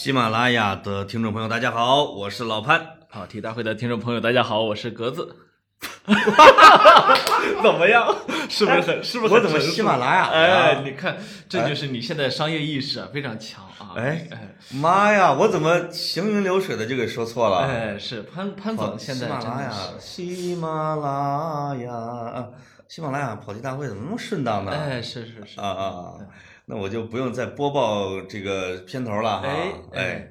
喜马拉雅的听众朋友，大家好，我是老潘。跑题大会的听众朋友，大家好，我是格子。怎么样？是不是很？是不是我怎么很喜马拉雅的哎，你看，这就是你现在商业意识啊，非常强啊。哎哎妈呀，我怎么行云流水的就给说错了？哎，是潘潘总现在喜马拉雅喜马拉雅，啊喜马拉雅跑题大会怎么那么顺当呢？哎，是是是啊啊，那我就不用再播报这个片头了哈。哎哎哎，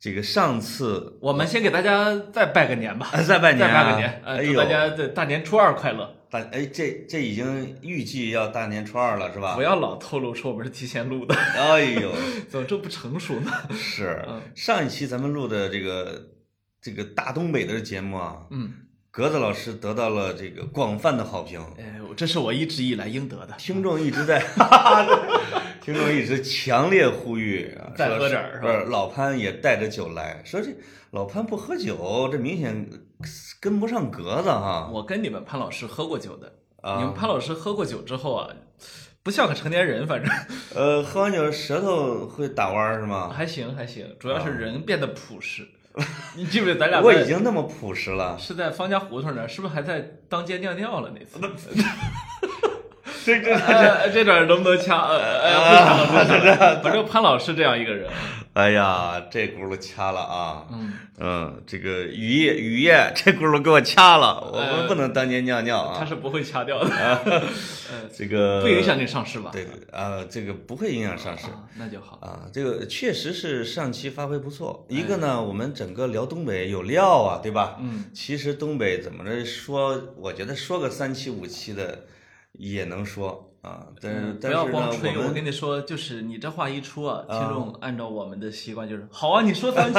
这个上次我们先给大家再拜个年吧，啊再拜年啊再拜个年，呃，哎呦祝大家的大年初二快乐。大哎这这已经预计要大年初二了是吧不？要老透露说我们是提前录的，哎呦，怎么这不成熟呢？是嗯上一期咱们录的这个这个大东北的节目啊，嗯，格子老师得到了这个广泛的好评，哎，这是我一直以来应得的。听众一直在，听众一直强烈呼吁再喝点儿是不是老潘也带着酒来说这老潘不喝酒，这明显跟不上格子哈。我跟你们潘老师喝过酒的，啊你们潘老师喝过酒之后啊，不像个成年人，反正呃，喝完酒舌头会打弯儿是吗？还行还行，主要是人变得朴实。你记不记得咱俩我已经那么朴实了，是在方家胡同那，是不是还在当街尿尿了那次？这这这这点儿能不能掐？呃哎呀，不掐了，不掐了。反正潘老师这样一个人，哎呀，这轱辘掐了啊！嗯，嗯，这个雨夜雨夜这轱辘给我掐了，我呃们不能当街尿尿啊。他是不会掐掉的，呃，这个不影响你上市吧？对对啊，这个不会影响上市。啊，那就好。啊，这个确实是上期发挥不错。一个哎呢，我们整个聊东北有料啊，对吧？嗯，其实东北怎么着说，我觉得说个三期五期的也能说啊。但是、嗯不要光吹，我我跟你说，就是你这话一出啊，听众按照我们的习惯就是，好啊，你说三期，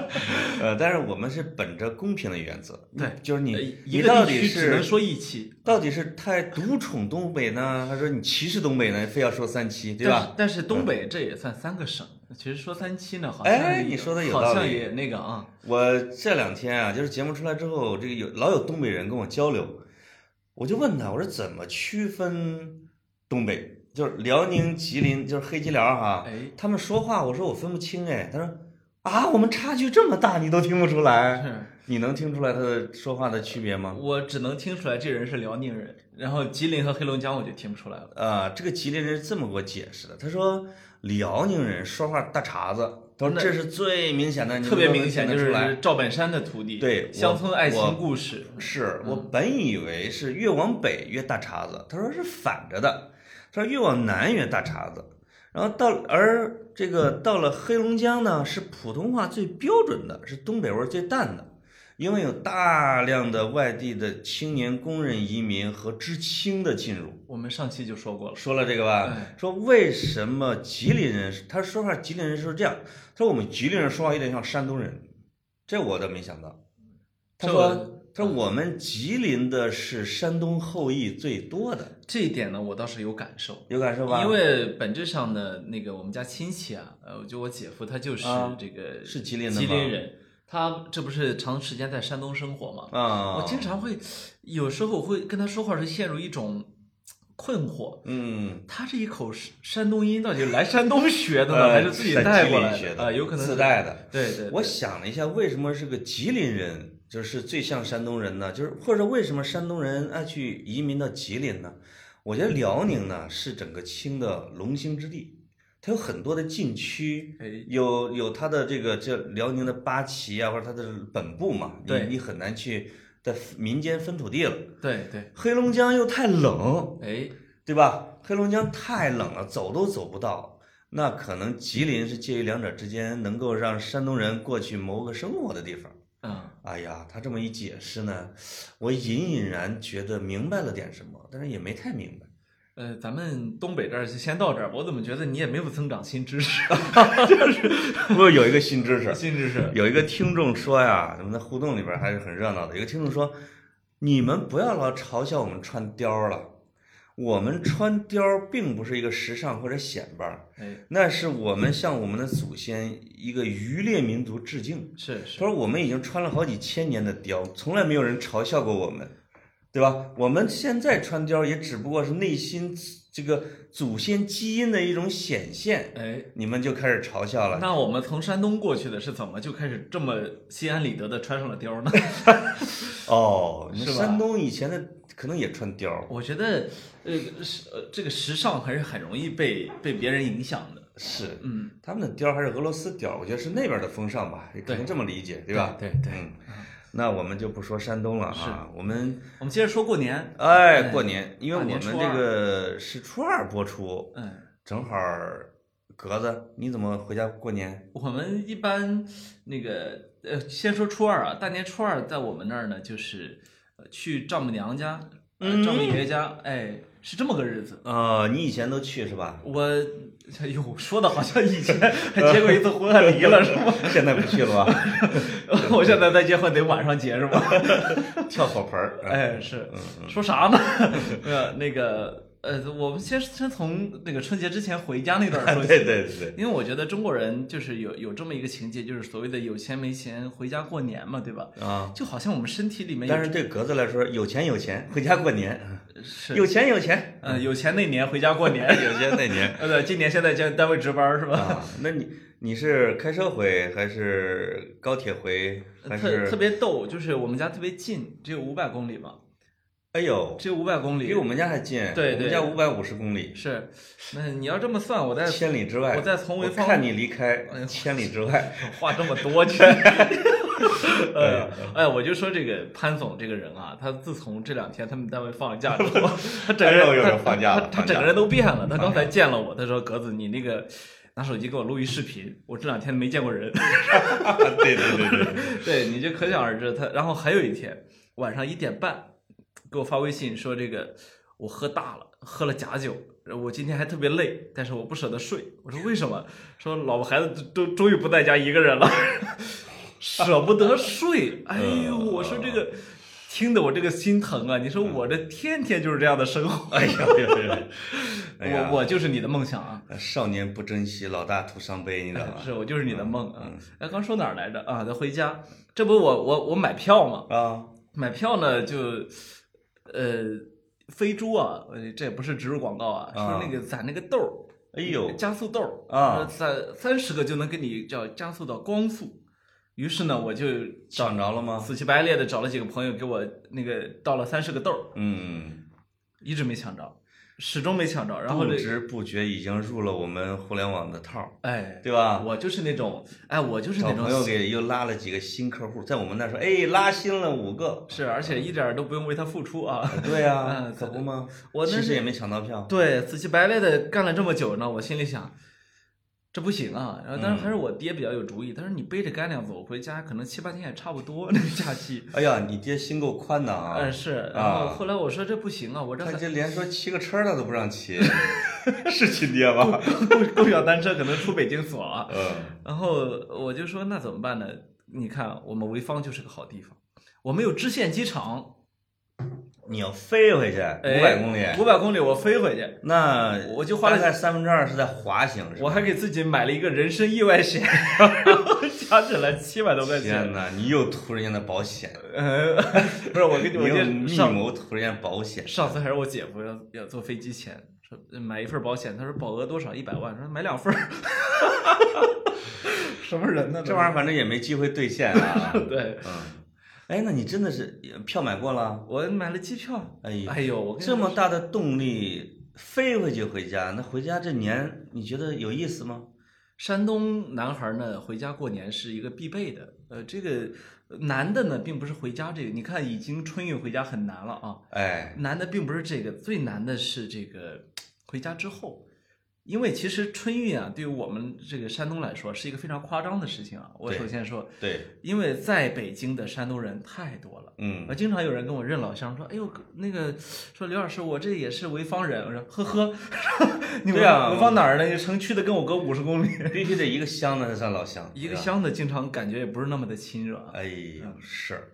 呃，但是我们是本着公平的原则，对就是你呃你一个到底地区只能说一期，到底是太独宠东北呢，还是说你歧视东北呢？非要说三期，对吧？但是东北这也算三个省，其实说三期呢，好像也哎你说的有好道理像也那个啊，我这两天啊，就是节目出来之后，这个有老有东北人跟我交流，我就问他，我说怎么区分东北？就是辽宁、吉林，就是黑吉辽哈，哎，他们说话，我说我分不清哎，他说啊，我们差距这么大，你都听不出来？你能听出来他的说话的区别吗？我只能听出来这人是辽宁人，然后吉林和黑龙江我就听不出来了。啊，这个吉林人是这么给我解释的，他说辽宁人说话大碴子，他说那这是最明显的，特别明显，就听得出来。是赵本山的徒弟，对乡村爱情故事，是我本以为是越往北越大碴子，他说是反着的，他说越往南越大碴子，然后到而这个到了黑龙江呢，是普通话最标准的，是东北味儿最淡的，因为有大量的外地的青年工人移民和知青的进入。我们上期就说过了。说了这个吧哎，说为什么吉林人，他说话吉林人是这样，他说我们吉林人说话有点像山东人，这我倒没想到。他说他说我们吉林的是山东后裔最多的，这一点呢，我倒是有感受，有感受吧？因为本质上呢，那个我们家亲戚啊，呃，就我姐夫他就是啊这个是吉林的吗吉林人，他这不是长时间在山东生活吗，啊，我经常会有时候会跟他说话时陷入一种困惑。嗯，他这一口山山东音到底是来山东学的呢，呃还是自己带过来学的啊、有可能自带的。对对对我想了一下，为什么是个吉林人，就是最像山东人呢？就是或者为什么山东人爱去移民到吉林呢？我觉得辽宁呢是整个清的龙兴之地，它有很多的禁区，哎有有它的这个这辽宁的八旗啊，或者它的本部嘛，你你很难去在民间分土地了。对对，黑龙江又太冷，哎，对吧？黑龙江太冷了，走都走不到。那可能吉林是介于两者之间，能够让山东人过去谋个生活的地方。嗯，哎呀，他这么一解释呢，我隐隐然觉得明白了点什么，但是也没太明白。呃，咱们东北这儿就先到这儿。我怎么觉得你也没有增长新知识？就是不过有一个新知识，新知识，有一个听众说呀，咱们在互动里边还是很热闹的。有个听众说，你们不要老嘲笑我们穿貂了，我们穿貂并不是一个时尚或者显摆儿，哎，那是我们向我们的祖先一个渔猎民族致敬。是是他，说我们已经穿了好几千年的貂，从来没有人嘲笑过我们。对吧？我们现在穿貂也只不过是内心这个祖先基因的一种显现，哎，你们就开始嘲笑了。那我们从山东过去的是怎么就开始这么心安理得的穿上了貂呢？哦，山东以前的可能也穿貂，我觉得，呃，时呃这个时尚还是很容易被被别人影响的。是嗯，他们的貂还是俄罗斯貂，我觉得是那边的风尚吧，也可能这么理解，对吧？对对。嗯，那我们就不说山东了啊，我们我们接着说过年。哎过年，因为我们这个是初二播出，嗯，正好儿格子，你怎么回家过年？我们一般那个呃，先说初二啊，大年初二在我们那儿呢，就是呃去丈母娘家、呃嗯丈母爷爷家，哎，是这么个日子。啊，你以前都去是吧？我，哎呦，说的好像以前还 结过一次婚还离了 是吗？现在不去了吧？我现在再结婚得晚上结是吧？跳火盆儿，哎，是嗯说啥呢？呃，那个呃，我们先先从那个春节之前回家那段 说起。对对对对，因为我觉得中国人就是有有这么一个情节，就是所谓的有钱没钱回家过年嘛，对吧？啊。就好像我们身体里面但是对格子来说，有钱有钱，回家过年；是有钱有钱，嗯、有钱那年回家过年，有钱那年呃，对，今年现在在单位值班是吧？啊。那你你是开车回还是高铁回还特特？别逗，就是我们家特别近，只有五百公里嘛，哎呦，只有五百公里。比我们家还近。对对我们家五百五十公里，是，那你要这么算，我在千里之外。我在从潍坊我看你离开千里之外。话这么多去。哎哎，我就说这个潘总这个人啊，他自从这两天他们单位放假之后，他整个人放假了他整个人都变了。他刚才见了我，他说：“格子，你那个拿手机给我录一视频，我这两天没见过人。对对对对，”对，你就可想而知。他然后还有一天晚上一点半给我发微信说：“这个我喝大了，喝了假酒。”我今天还特别累，但是我不舍得睡。我说为什么？说老婆孩子都都终于不在家一个人了，舍不得睡。哎呦，我说这个听得我这个心疼啊！你说我这天天就是这样的生活，哎呀呀呀！哎呀 我我就是你的梦想啊！少年不珍惜，老大徒伤悲，你知道吗？是我就是你的梦啊嗯！哎，刚说哪儿来着啊？咱回家，这不我我我买票嘛？啊，买票呢就，呃，飞猪啊，呃这也不是植入广告啊，啊说那个攒那个豆儿，哎呦加速豆儿啊攒三十个就能给你叫加速到光速。于是呢，我就找着了吗？死乞白赖的找了几个朋友给我那个倒了三十个豆儿，嗯，一直没抢着，始终没抢着。然后不知不觉已经入了我们互联网的套儿，哎，对吧？我就是那种，哎，我就是那种找朋友给又拉了几个新客户，在我们那说，哎，拉新了五个。是，而且一点儿都不用为他付出啊。对呀啊，可不吗？我其实也没抢到票。对，死乞白赖的干了这么久呢，我心里想，这不行啊。然后，但是还是我爹比较有主意，他说你背着干粮走回家，可能七八天也差不多那个假期。哎呀，你爹心够宽的啊！嗯，是。然后后来我说这不行啊，我这还他这连说骑个车儿他都不让骑，是亲爹吧？共共享单车可能出北京锁了。嗯，然后我就说那怎么办呢？你看我们潍坊就是个好地方，我们有支线机场，你要飞回去五百公里，五百公里我飞回去，那我就花了大概三分之二是在滑行，我还给自己买了一个人身意外险，加起来七百多块钱。天哪，你又图人家的保险，呃，不是我跟你，我你又密谋图人家保险，上次还是我姐夫要要坐飞机前说呃买一份保险，他说保额多少？一百万，说买两份儿，什么人呢？这玩意儿反正也没机会兑现啊。对，嗯，哎，那你真的是票买过了？我买了机票。哎呦，哎呦，我这么大的动力飞回去回家，那回家这年你觉得有意思吗？山东男孩呢，回家过年是一个必备的。呃，这个难的呢，并不是回家这个，你看已经春运回家很难了啊。哎，难的并不是这个，最难的是这个回家之后，因为其实春运啊，对于我们这个山东来说是一个非常夸张的事情啊。我首先说，对，因为在北京的山东人太多了。嗯啊，，经常有人跟我认老乡，说：“哎呦，那个说刘老师，我这也是潍坊人。”我说：“呵呵，你对啊潍坊哪儿的？城区的跟我隔五十公里，必须得一个乡的才算老乡，一个。乡的，经常感觉也不是那么的亲热啊。哎呦，是，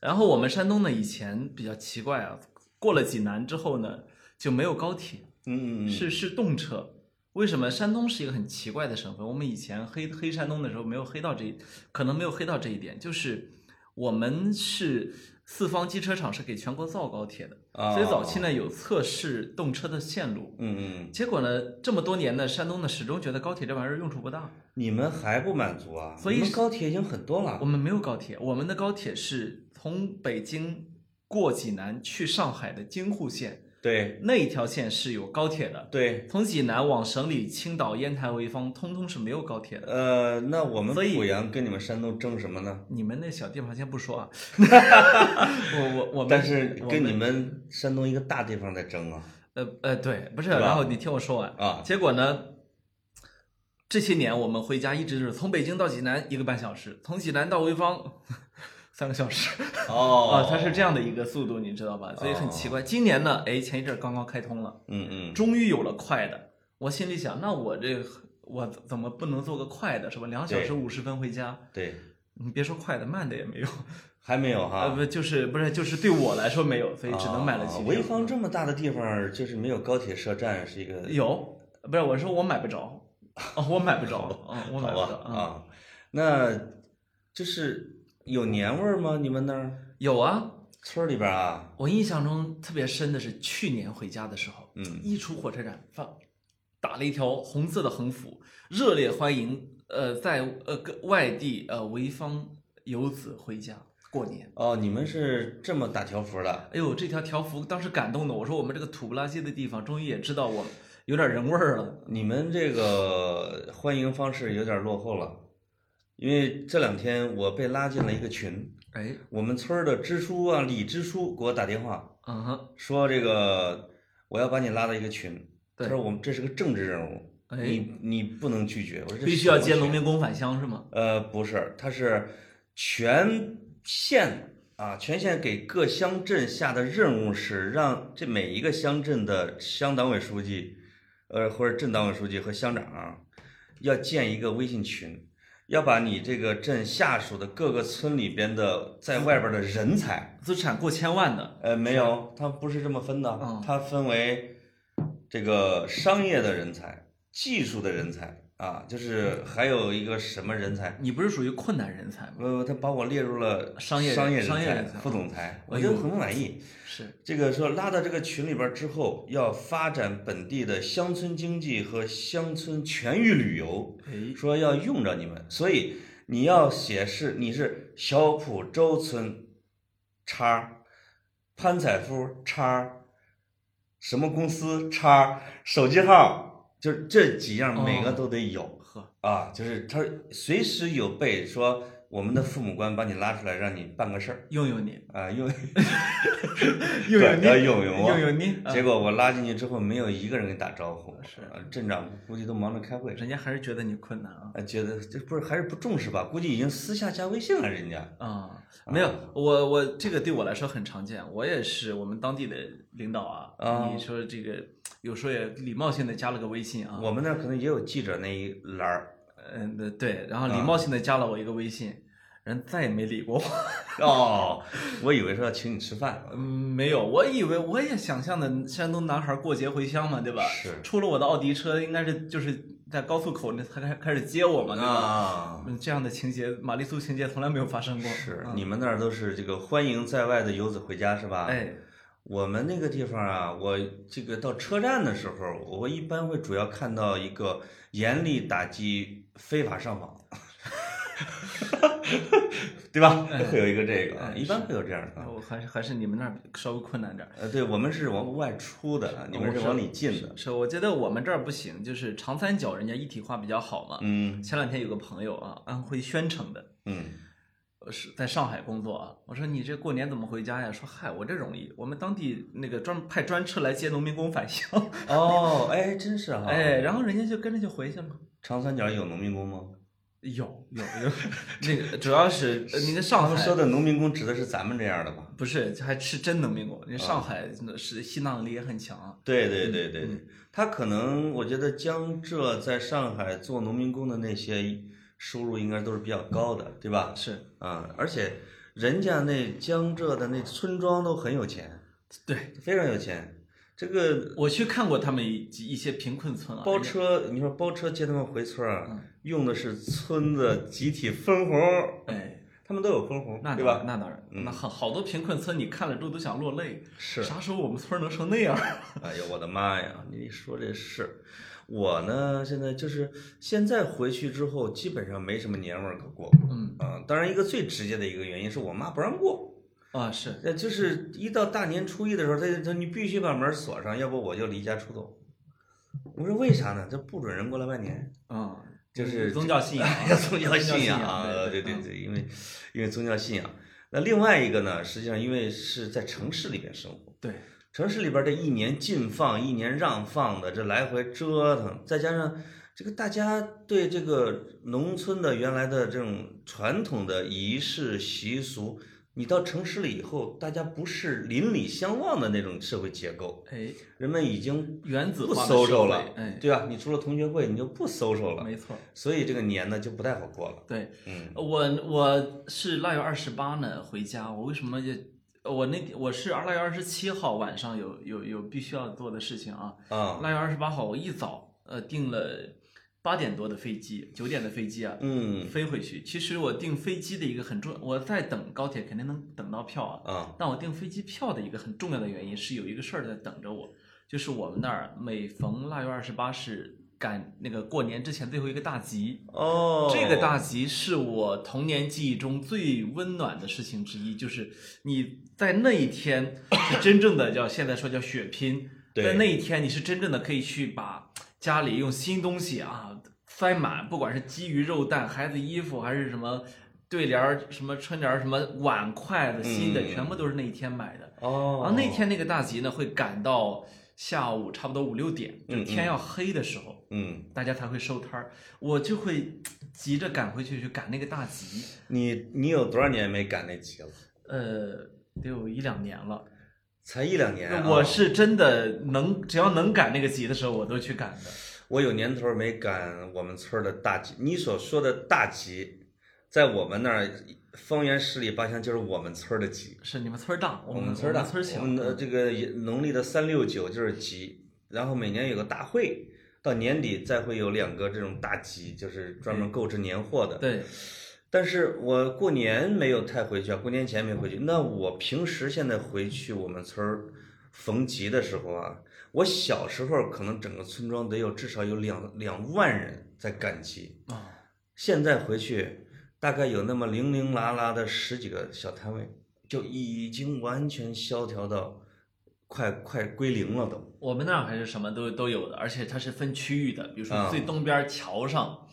然后我们山东呢，以前比较奇怪啊，过了济南之后呢，就没有高铁，嗯嗯嗯，是是动车。为什么山东是一个很奇怪的省份？我们以前黑黑山东的时候没有黑到这一，可能没有黑到这一点，就是我们是四方机车厂是给全国造高铁的，啊，所以早期呢有测试动车的线路。嗯嗯，结果呢，这么多年呢，山东呢始终觉得高铁这玩意儿用处不大。你们还不满足啊？所以高铁已经很多了我。们没有高铁，我们的高铁是从北京过济南去上海的京沪线，对那一条线是有高铁的。对，从济南往省里、青岛、烟台、潍坊，通通是没有高铁的。呃，那我们濮阳跟你们山东争什么呢？你们那小地方先不说啊，我我我们，但是跟你们山东一个大地方在争啊呃呃对，不是，然后你听我说完，啊！结果呢，这些年我们回家一直是从北京到济南一个半小时，从济南到潍坊三个小时。哦 啊，它是这样的一个速度，你知道吧？所以很奇怪。今年呢，哎，前一阵儿刚刚开通了，嗯嗯，终于有了快的。我心里想，那我这我怎么不能做个快的，是吧？两小时对五十分回家，对，你别说快的，慢的也没有。还没有哈呃，哈。不，就是不是就是对我来说没有，所以只能买了机票。啊潍坊这么大的地方，就是没有高铁设站，是一个有，不是我说我买不着，哦，我买不着，嗯，我买不着，嗯，啊。那就是有年味儿吗？你们那儿有啊。村儿里边啊？我印象中特别深的是去年回家的时候，嗯一出火车站放打了一条红色的横幅，热烈欢迎呃在呃各外地呃潍坊游子回家过年。哦，你们是这么打条幅的？哎呦，这条条幅当时感动的我说，我们这个土不拉几的地方终于也知道我有点人味儿了。你们这个欢迎方式有点落后了，因为这两天我被拉进了一个群，哎，我们村儿的支书啊，李支书给我打电话嗯哼，说这个我要把你拉到一个群，他对说我们这是个政治任务，哎，你你不能拒绝。我说这必须要接什么群农民工返乡是吗？呃，不是，他是全县啊，全县给各乡镇下的任务是让这每一个乡镇的乡党委书记，呃，或者镇党委书记和乡长要建一个微信群，要把你这个镇下属的各个村里边的在外边的人才，资产过千万的，呃，没有，它不是这么分的嗯，它分为这个商业的人才、技术的人才啊，就是还有一个什么人才。你不是属于困难人才吗？不，他把我列入了商业人商业人才副总裁，我哎觉得呦很不满意。是，这个说拉到这个群里边之后，要发展本地的乡村经济和乡村全域旅游，哎，说要用着你们，所以你要写是你是小浦洲村叉潘采夫叉什么公司叉手机号，就是这几样每个哦都得有。呵，啊，就是他随时有备，说我们的父母官把你拉出来，让你办个事儿用用你，啊，用用 用对要你，用用我用用你，啊结果我拉进去之后，没有一个人给你打招呼，是啊镇长估计都忙着开会，人家还是觉得你困难啊。啊，觉得这不是还是不重视吧？估计已经私下加微信了，人家啊、没有，我我这个对我来说很常见，我也是我们当地的领导啊。啊你说这个有时候也礼貌性的加了个微信啊。我们那儿可能也有记者那一栏儿嗯，对，然后礼啊貌性的加了我一个微信，人再也没理过我。哦，我以为说要请你吃饭，嗯，没有，我以为我也想象的山东男孩过节回乡嘛，对吧？是出了我的奥迪车，应该是就是在高速口那他开开始接我嘛，对吧？啊，嗯，这样的情节，玛丽苏情节从来没有发生过。嗯是你们那儿都是这个欢迎在外的游子回家是吧？哎，我们那个地方啊，我这个到车站的时候，我一般会主要看到一个严厉打击非法上访，对吧？会有一个这个，哎一般会有这样的。我还是还是你们那儿稍微困难点儿。呃，对我们是往外出的，你们是往里进的。是，我觉得我们这儿不行，就是长三角人家一体化比较好嘛。嗯前两天有个朋友啊，安徽宣城的，嗯，呃是在上海工作啊。我说你这过年怎么回家呀？说嗨，我这容易，我们当地那个专派专车来接农民工返乡。哦，哎，真是哈。哎，然后人家就跟着就回去了。长三角有农民工吗？有有有，那个主要是呃你看上海说的农民工指的是咱们这样的吧？不是还是真农民工，啊你上海是吸纳能力也很强对对对对，他可能我觉得江浙在上海做农民工的那些收入应该都是比较高的，对吧？是啊，而且人家那江浙的那村庄都很有钱，对，非常有钱。这个我去看过他们一一些贫困村啊，包车，你说包车接他们回村儿啊，嗯用的是村子集体分红儿，哎，他们都有分红，那对吧？那当然，嗯那好好多贫困村，你看了之后都想落泪。是，啥时候我们村儿能成那样？哎呦我的妈呀！你一说这是，我呢现在就是现在回去之后，基本上没什么年味儿可过嗯啊。当然，一个最直接的一个原因是我妈不让过，啊，是那，就是一到大年初一的时候，她她你必须把门锁上，要不我就离家出走。我说为啥呢？这不准人过来拜年。啊，就是宗教信仰啊，宗教信仰啊，对嗯对对对，因为因为宗教信仰。那另外一个呢，实际上因为是在城市里边生活，对，城市里边这一年禁放，一年让放的，这来回折腾，再加上这个大家对这个农村的原来的这种传统的仪式习俗，你到城市里以后，大家不是邻里相望的那种社会结构，哎，人们已经原子化的社 social 了，哎，对吧？你除了同学会，你就不 social 了，没错，所以这个年呢就不太好过了。对嗯我我是腊月二十八呢回家，我为什么也我那我是腊月二十七号晚上有有有必须要做的事情啊，啊，腊月二十八号我一早呃订了八点多的飞机，九点的飞机啊，嗯飞回去。其实我订飞机的一个很重，我在等高铁肯定能等到票啊，啊但我订飞机票的一个很重要的原因是有一个事儿在等着我，就是我们那儿每逢腊月二十八是赶那个过年之前最后一个大集，哦，这个大集是我童年记忆中最温暖的事情之一，就是你在那一天是真正的叫现在说叫血拼，对在那一天你是真正的可以去把家里用新东西啊塞满，不管是鸡鱼肉蛋、孩子衣服还是什么对联儿、什么春联儿、什么碗筷子新的，嗯全部都是那一天买的。哦，然后那天那个大集呢会赶到下午差不多五六点，就天要黑的时候。嗯，大家才会收摊儿，我就会 急着赶回去去赶那个大集，你你有多少年没赶那集了？呃，得有一两年了。才一两年、啊。我是真的能，只要能赶那个集的时候，我都去赶的。我有年头没赶我们村儿的大集。你所说的大集，在我们那儿方圆十里八乡就是我们村儿的集。是你们村儿大，我我们村儿大，村儿小我。们的这个农历的三六九就是集，然后每年有个大会，到年底再会有两个这种大集，就是专门购置年货的。对，但是我过年没有太回去啊，过年前没回去。那我平时现在回去我们村儿逢集的时候啊，我小时候可能整个村庄得有至少有两两万人在赶集，啊，现在回去大概有那么零零拉拉的十几个小摊位，就已经完全萧条到快快归零了都。我们那儿还是什么都都有的，而且它是分区域的，比如说啊最东边桥上，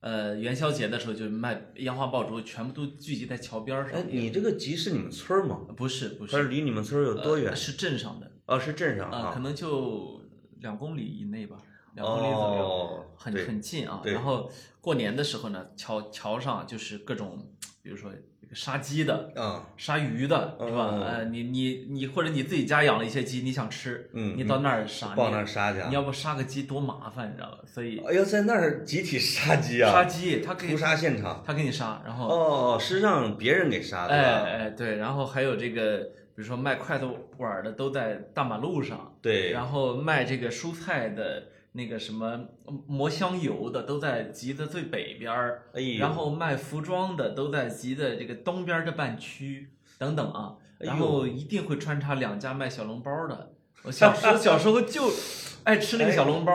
呃，元宵节的时候就卖烟花爆竹，全部都聚集在桥边上哎上，。你这个集是你们村儿吗？不是不它是是离你们村儿有多远呃？是镇上的。哦，是镇上啊、啊。可能就两公里以内吧，两公里左右，哦，很很近啊。然后过年的时候呢，桥桥上就是各种，比如说杀鸡的、嗯，杀鱼的，是吧？哦呃，你你你或者你自己家养了一些鸡，你想吃，嗯你到那儿杀，报你那儿杀去啊你要不杀个鸡多麻烦，你知道吧？所以哎呦，在那儿集体杀鸡啊！杀鸡，他可以屠杀现场。他给你杀，然后哦，是让别人给杀的。哎哎对，然后还有这个，比如说卖筷子碗的都在大马路上。对，然后卖这个蔬菜的那个什么磨香油的都在集的最北边儿，哎，然后卖服装的都在集的这个东边儿这半区等等啊，然后一定会穿插两家卖小笼包的。我小时候小时候就 爱吃那个小笼包，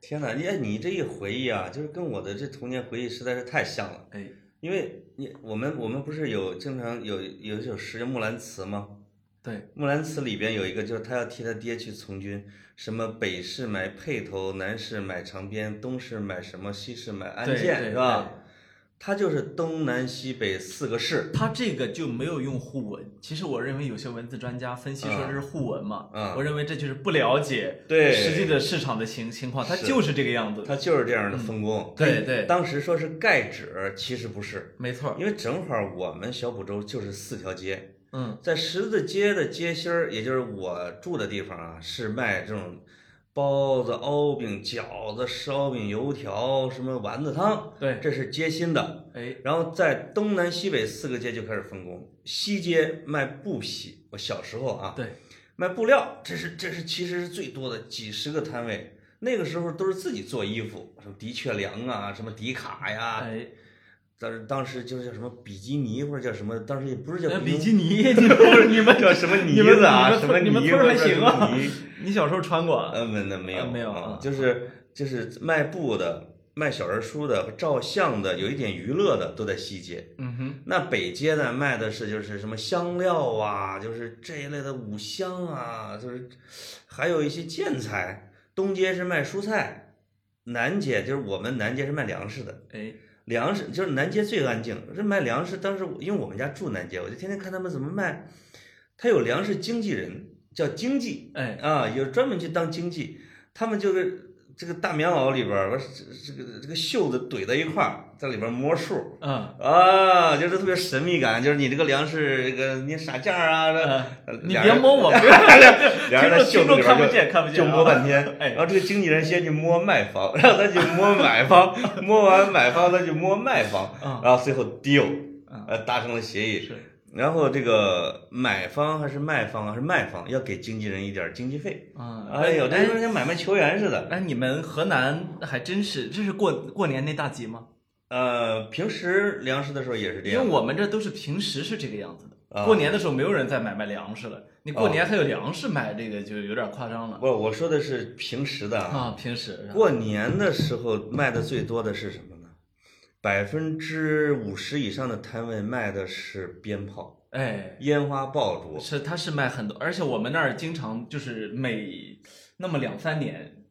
天哪，你哎你这一回忆啊，就是跟我的这童年回忆实在是太像了。哎，因为你我们我们不是有经常有有一首诗叫《木兰辞》吗？对，《木兰辞》里边有一个，就是他要替他爹去从军，什么北市买辔头，南市买长鞭，东市买什么，西市买鞍鞯，对是吧？他就是东南西北四个市。他这个就没有用互文。其实我认为有些文字专家分析说这是互文嘛，嗯我认为这就是不了解对实际的市场的情情况，他就是这个样子。他就是这样的分工。他对对当时说是盖纸，其实不是，没错，因为正好我们小浦州就是四条街，嗯，在十字街的街心儿，也就是我住的地方啊，是卖这种包子、熬饼、饺子、烧饼、油条，什么丸子汤，对，这是街心的。哎，然后在东南西北四个街就开始分工，西街卖布匹，我小时候啊，对，卖布料，这是这是其实是最多的，几十个摊位。那个时候都是自己做衣服，什么的确良啊，什么迪卡呀，哎，当时当时就是叫什么比基尼或者叫什么，当时也不是叫呃比比基尼，你们不是你们叫什么呢子啊，什么你们泥村还或者什么行啊泥 你小时候穿过啊？呃，没那没有啊没有就是就是卖布的、卖小人书的、照相的，有一点娱乐的都在西街。嗯哼，那北街呢，卖的是就是什么香料啊，就是这一类的五香啊，就是还有一些建材。东街是卖蔬菜，南街就是我们南街是卖粮食的。哎，粮食就是南街最安静，这卖粮食。当时因为我们家住南街，我就天天看他们怎么卖。他有粮食经纪人，叫经纪，哎，啊，有专门去当经济，他们就是这个大棉袄里边儿，我这这个这个袖子怼在一块儿，在里边摸数嗯，啊，就是特别神秘感，就是你这个粮食这个你啥价啊？这呃你别摸我，不要俩人在袖子里边听众看不见就就摸半天，哎然后这个经纪人先去摸卖方，然后他去摸买方，摸完买方他去摸卖方，啊然后最后 deal，啊呃，达成了协议，是然后这个买方还是卖方还是卖方要给经纪人一点儿经纪费。啊，哎呦，这跟像买卖球员似的。哎，你们河南还真是，这是过过年那大集吗？呃，平时粮食的时候也是这样。因为我们这都是平时是这个样子的，啊过年的时候没有人再买卖粮食了。你过年还有粮食买，这个就有点夸张了不，我说的是平时的。啊。平时过年的时候卖的最多的是什么呢？百分之五十以上的摊位卖的是鞭炮、哎，烟花爆竹。是他是卖很多，而且我们那儿经常就是每那么两三年，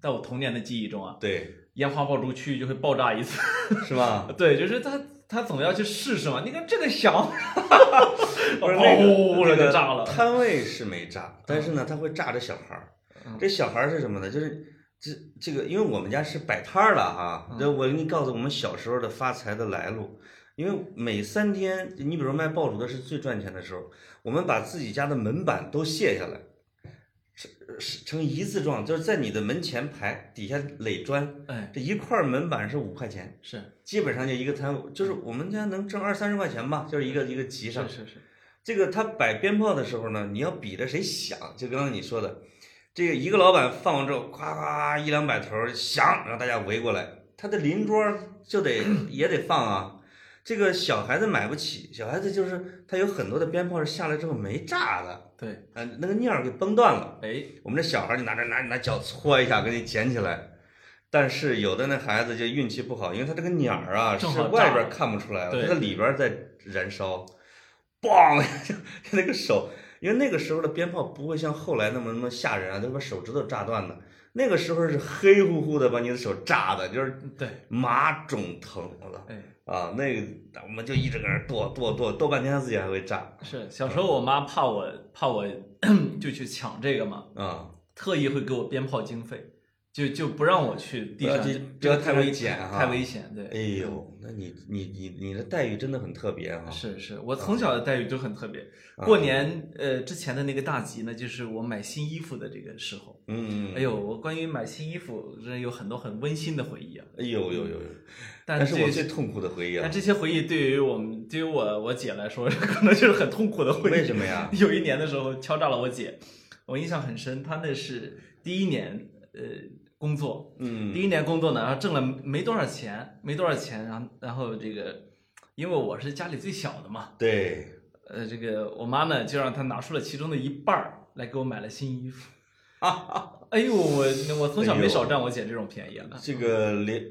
在我童年的记忆中啊，对，烟花爆竹区域就会爆炸一次。是吧？对，就是他他总要去试试嘛。你看这个响，不是那砰个那个就炸了。摊位是没炸，但是呢，他会炸着小孩儿嗯。这小孩儿是什么呢？就是这这个，因为我们家是摆摊儿的哈。嗯这我给你告诉我们小时候的发财的来路。因为每三天，你比如卖爆竹的是最赚钱的时候，我们把自己家的门板都卸下来，是是成一字状，就是在你的门前排，底下垒砖，哎，这一块门板是五块钱，是基本上就一个摊，就是我们家能挣二三十块钱吧，就是一个一个集上。是是是，这个他摆鞭炮的时候呢，你要比着谁响，就刚刚你说的，这个一个老板放完之后，夸夸一两百头儿响，让大家围过来，他的邻桌就得也得放啊。这个小孩子买不起，小孩子就是他有很多的鞭炮是下来之后没炸的，对，啊，那个念儿给崩断了。哎，我们这小孩就拿着拿拿脚搓一下给你捡起来，但是有的那孩子就运气不好，因为他这个鸟儿啊是外边儿看不出来了，对它在里边儿在燃烧，嘣，就那个手，因为那个时候的鞭炮不会像后来那么那么吓人啊，都把手指头炸断的。那个时候是黑乎乎的，把你的手炸的，就是对，麻肿疼，我操！哎，啊，那个我们就一直搁那剁剁剁剁半天，他自己还会炸是小时候我妈怕我怕我 就去抢这个嘛，啊，特意会给我鞭炮经费，就就不让我去地上，不要太危险哈太危险，对。哎呦，那你你你你的待遇真的很特别哈、是是，我从小的待遇就很特别。啊过年呃之前的那个大集呢，就是我买新衣服的这个时候。嗯，哎呦，我关于买新衣服，真有很多很温馨的回忆啊。哎呦呦呦呦，但那是我这最痛苦的回忆啊但！这些回忆对于我们，对于我我姐来说，可能就是很痛苦的回忆。为什么呀？有一年的时候敲诈了我姐，我印象很深。她那是第一年呃工作，嗯第一年工作呢，然后挣了没多少钱，没多少钱，然后然后这个，因为我是家里最小的嘛，对，呃，这个我妈呢就让她拿出了其中的一半儿来给我买了新衣服。啊 哎呦，我我从小没少占我姐这种便宜啊。这个连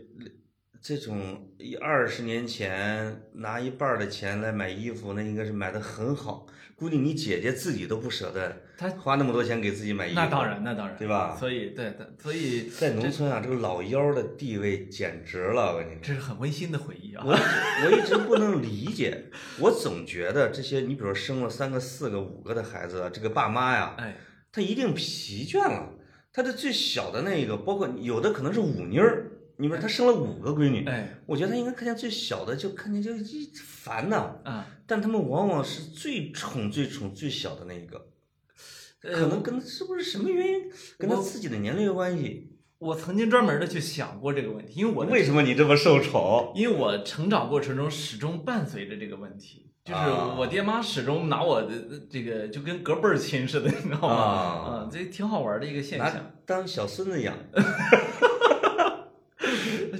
这种一二十年前拿一半儿的钱来买衣服，那应该是买的很好。估计你姐姐自己都不舍得，她花那么多钱给自己买衣服。那当然，那当然，对吧所以对的，所以在农村啊，这个老幺的地位简直了，我跟你说。这是很温馨的回忆啊。我我一直不能理解，我总觉得这些，你比如说生了三个、四个、五个的孩子，这个爸妈呀，哎，他一定疲倦了。他的最小的那个，包括有的可能是五妮儿，你比如他生了五个闺女，哎我觉得他应该看见最小的就看见就一烦呐。啊，但他们往往是最宠、最宠、最小的那一个，呃可能跟是不是什么原因，跟他自己的年龄有关系？我曾经专门的去想过这个问题，因为我为什么你这么受宠？因为我成长过程中始终伴随着这个问题，就是啊我爹妈始终拿我的这个就跟隔辈儿亲似的，你知道吗？啊啊，这挺好玩的一个现拿象。当小孙子养。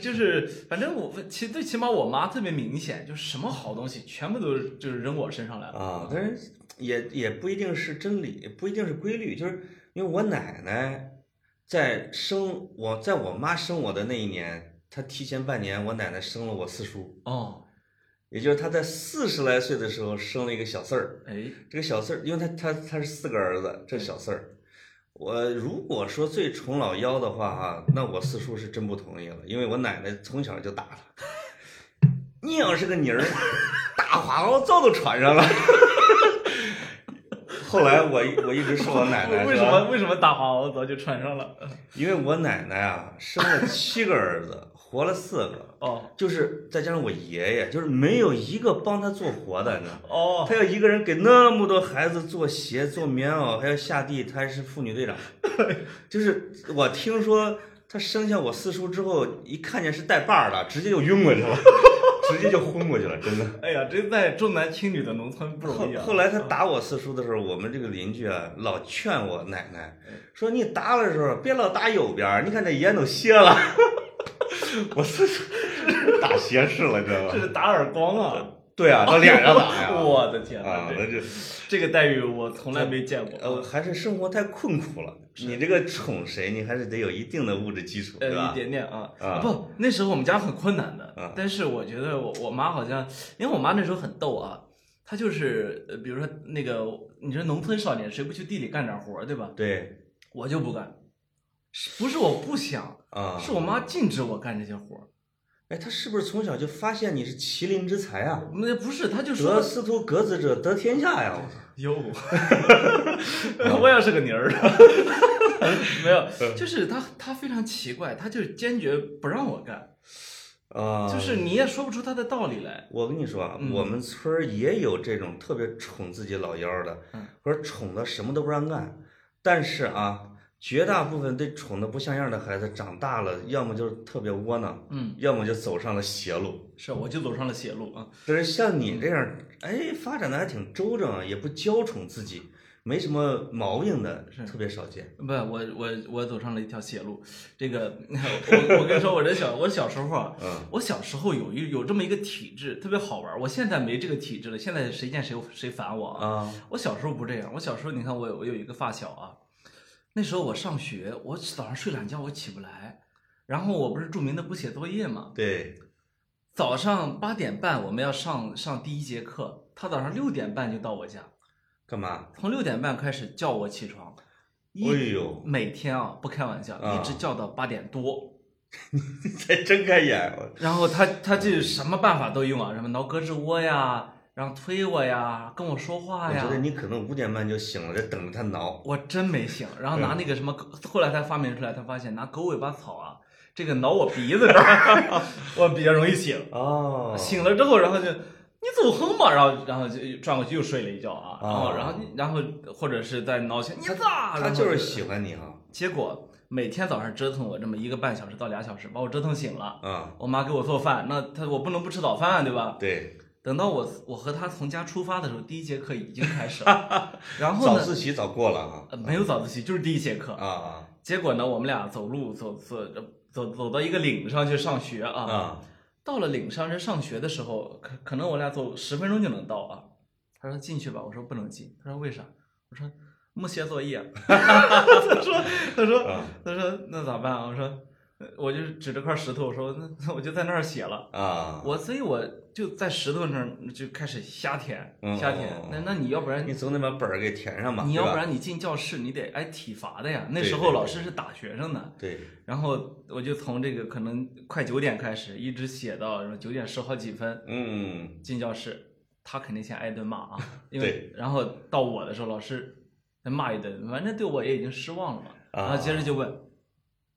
就是反正我其最起码我妈特别明显，就是什么好东西全部都是就是扔我身上来了。啊，但是也也不一定是真理，不一定是规律，就是因为我奶奶在生我，在我妈生我的那一年，她提前半年，我奶奶生了我四叔，哦，也就是她在四十来岁的时候生了一个小四儿。哎，这个小四儿，因为他他他是四个儿子，这小四儿，我如果说最宠老幺的话哈，那我四叔是真不同意了，因为我奶奶从小就打他，你要是个妮儿，大花袄早都穿上了。后来我我一直说我奶奶，为什么为什么大花袄早就穿上了？因为我奶奶啊生了七个儿子，活了四个，哦就是再加上我爷爷，就是没有一个帮他做活的，你知道吗？哦，他要一个人给那么多孩子做鞋、做棉袄，还要下地，他还是妇女队长。就是我听说他生下我四叔之后，一看见是带把儿的，直接就晕过去了，直接就昏过去了，真的。哎呀，这在重男轻女的农村不容易啊。后来他打我四叔的时候，我们这个邻居啊，老劝我奶奶说：“你打的时候别老打右边儿，你看这烟都斜了。” 我这是 打斜视了，知道吗？这是打耳光啊！对啊，到脸上打呀！我的天啊，那就这个待遇我从来没见过。呃，还是生活太困苦了。你这个宠谁，你还是得有一定的物质基础，呃，对吧一？点点啊，啊不，那时候我们家很困难的，啊但是我觉得我我妈好像，因为我妈那时候很逗啊，她就是呃，比如说那个，你说农村少年谁不去地里干点活儿，对吧？对我就不干，是不是我不想，啊，是我妈禁止我干这些活儿。哎，他是不是从小就发现你是麒麟之才啊？那不是，她就得说司徒格子者得天下呀！我操！哟，我也是个泥儿，没有，就是她她非常奇怪，她就是坚决不让我干，啊，就是你也说不出她的道理来。我跟你说啊，嗯我们村儿也有这种特别宠自己老幺儿的嗯，或者宠的什么都不让干。但是啊，绝大部分对宠的不像样的孩子，长大了要么就是特别窝囊，嗯，要么就走上了邪路。是，我就走上了邪路啊。但是像你这样，哎，发展的还挺周正啊，也不娇宠自己，没什么毛病的，是特别少见。不，我我我走上了一条邪路。这个，我我跟你说，我这小我小时候啊，嗯我小时候有一有这么一个体质，特别好玩儿。我现在没这个体质了，现在谁见谁谁烦我啊。啊，我小时候不这样，我小时候你看我有我有一个发小啊，那时候我上学，我早上睡懒觉我起不来，然后我不是著名的不写作业嘛，对，早上八点半我们要上上第一节课，他早上六点半就到我家，干嘛？从六点半开始叫我起床，一哎呦，每天啊不开玩笑，啊一直叫到八点多。你才睁开眼，然后他他就什么办法都用啊，什么挠胳肢窝呀，然后推我呀，跟我说话呀我觉。得你可能五点半就醒了，在等着他挠。我真没醒，然后拿那个什么，后来才发明出来，他发现拿狗尾巴草啊，这个挠我鼻子 我比较容易醒。哦，醒了之后，然后就你走哼嘛，然后然后就转过去又睡了一觉啊，然后哦然后然后或者是在挠醒你咋？他就是喜欢你哈。结果每天早上折腾我这么一个半小时到俩小时，把我折腾醒了。嗯，我妈给我做饭，那她我不能不吃早饭，对吧？对，等到我我和他从家出发的时候，第一节课已经开始了，然后早呢，自习早过了啊。呃没有早自习，就是第一节课。啊啊结果呢，我们俩走路走走走走到一个岭上去上学啊。啊！到了岭上这上学的时候，可可能我俩走十分钟就能到啊。他说进去吧，我说不能进。他说为啥？我说没写作业。他说他说啊他说那咋办啊？我说呃我就指着块石头，我说那那我就在那儿写了。啊，我所以我就在石头那儿就开始瞎填嗯瞎填。那那你要不然你总得把本儿给填上吧？你要不然你进教室你得挨体罚的呀。那时候老师是打学生的。对，然后我就从这个可能快九点开始，一直写到什么九点十好几分嗯，进教室，他肯定先挨顿骂啊，因为然后到我的时候，老师再骂一顿，反正对我也已经失望了嘛，啊然后接着就问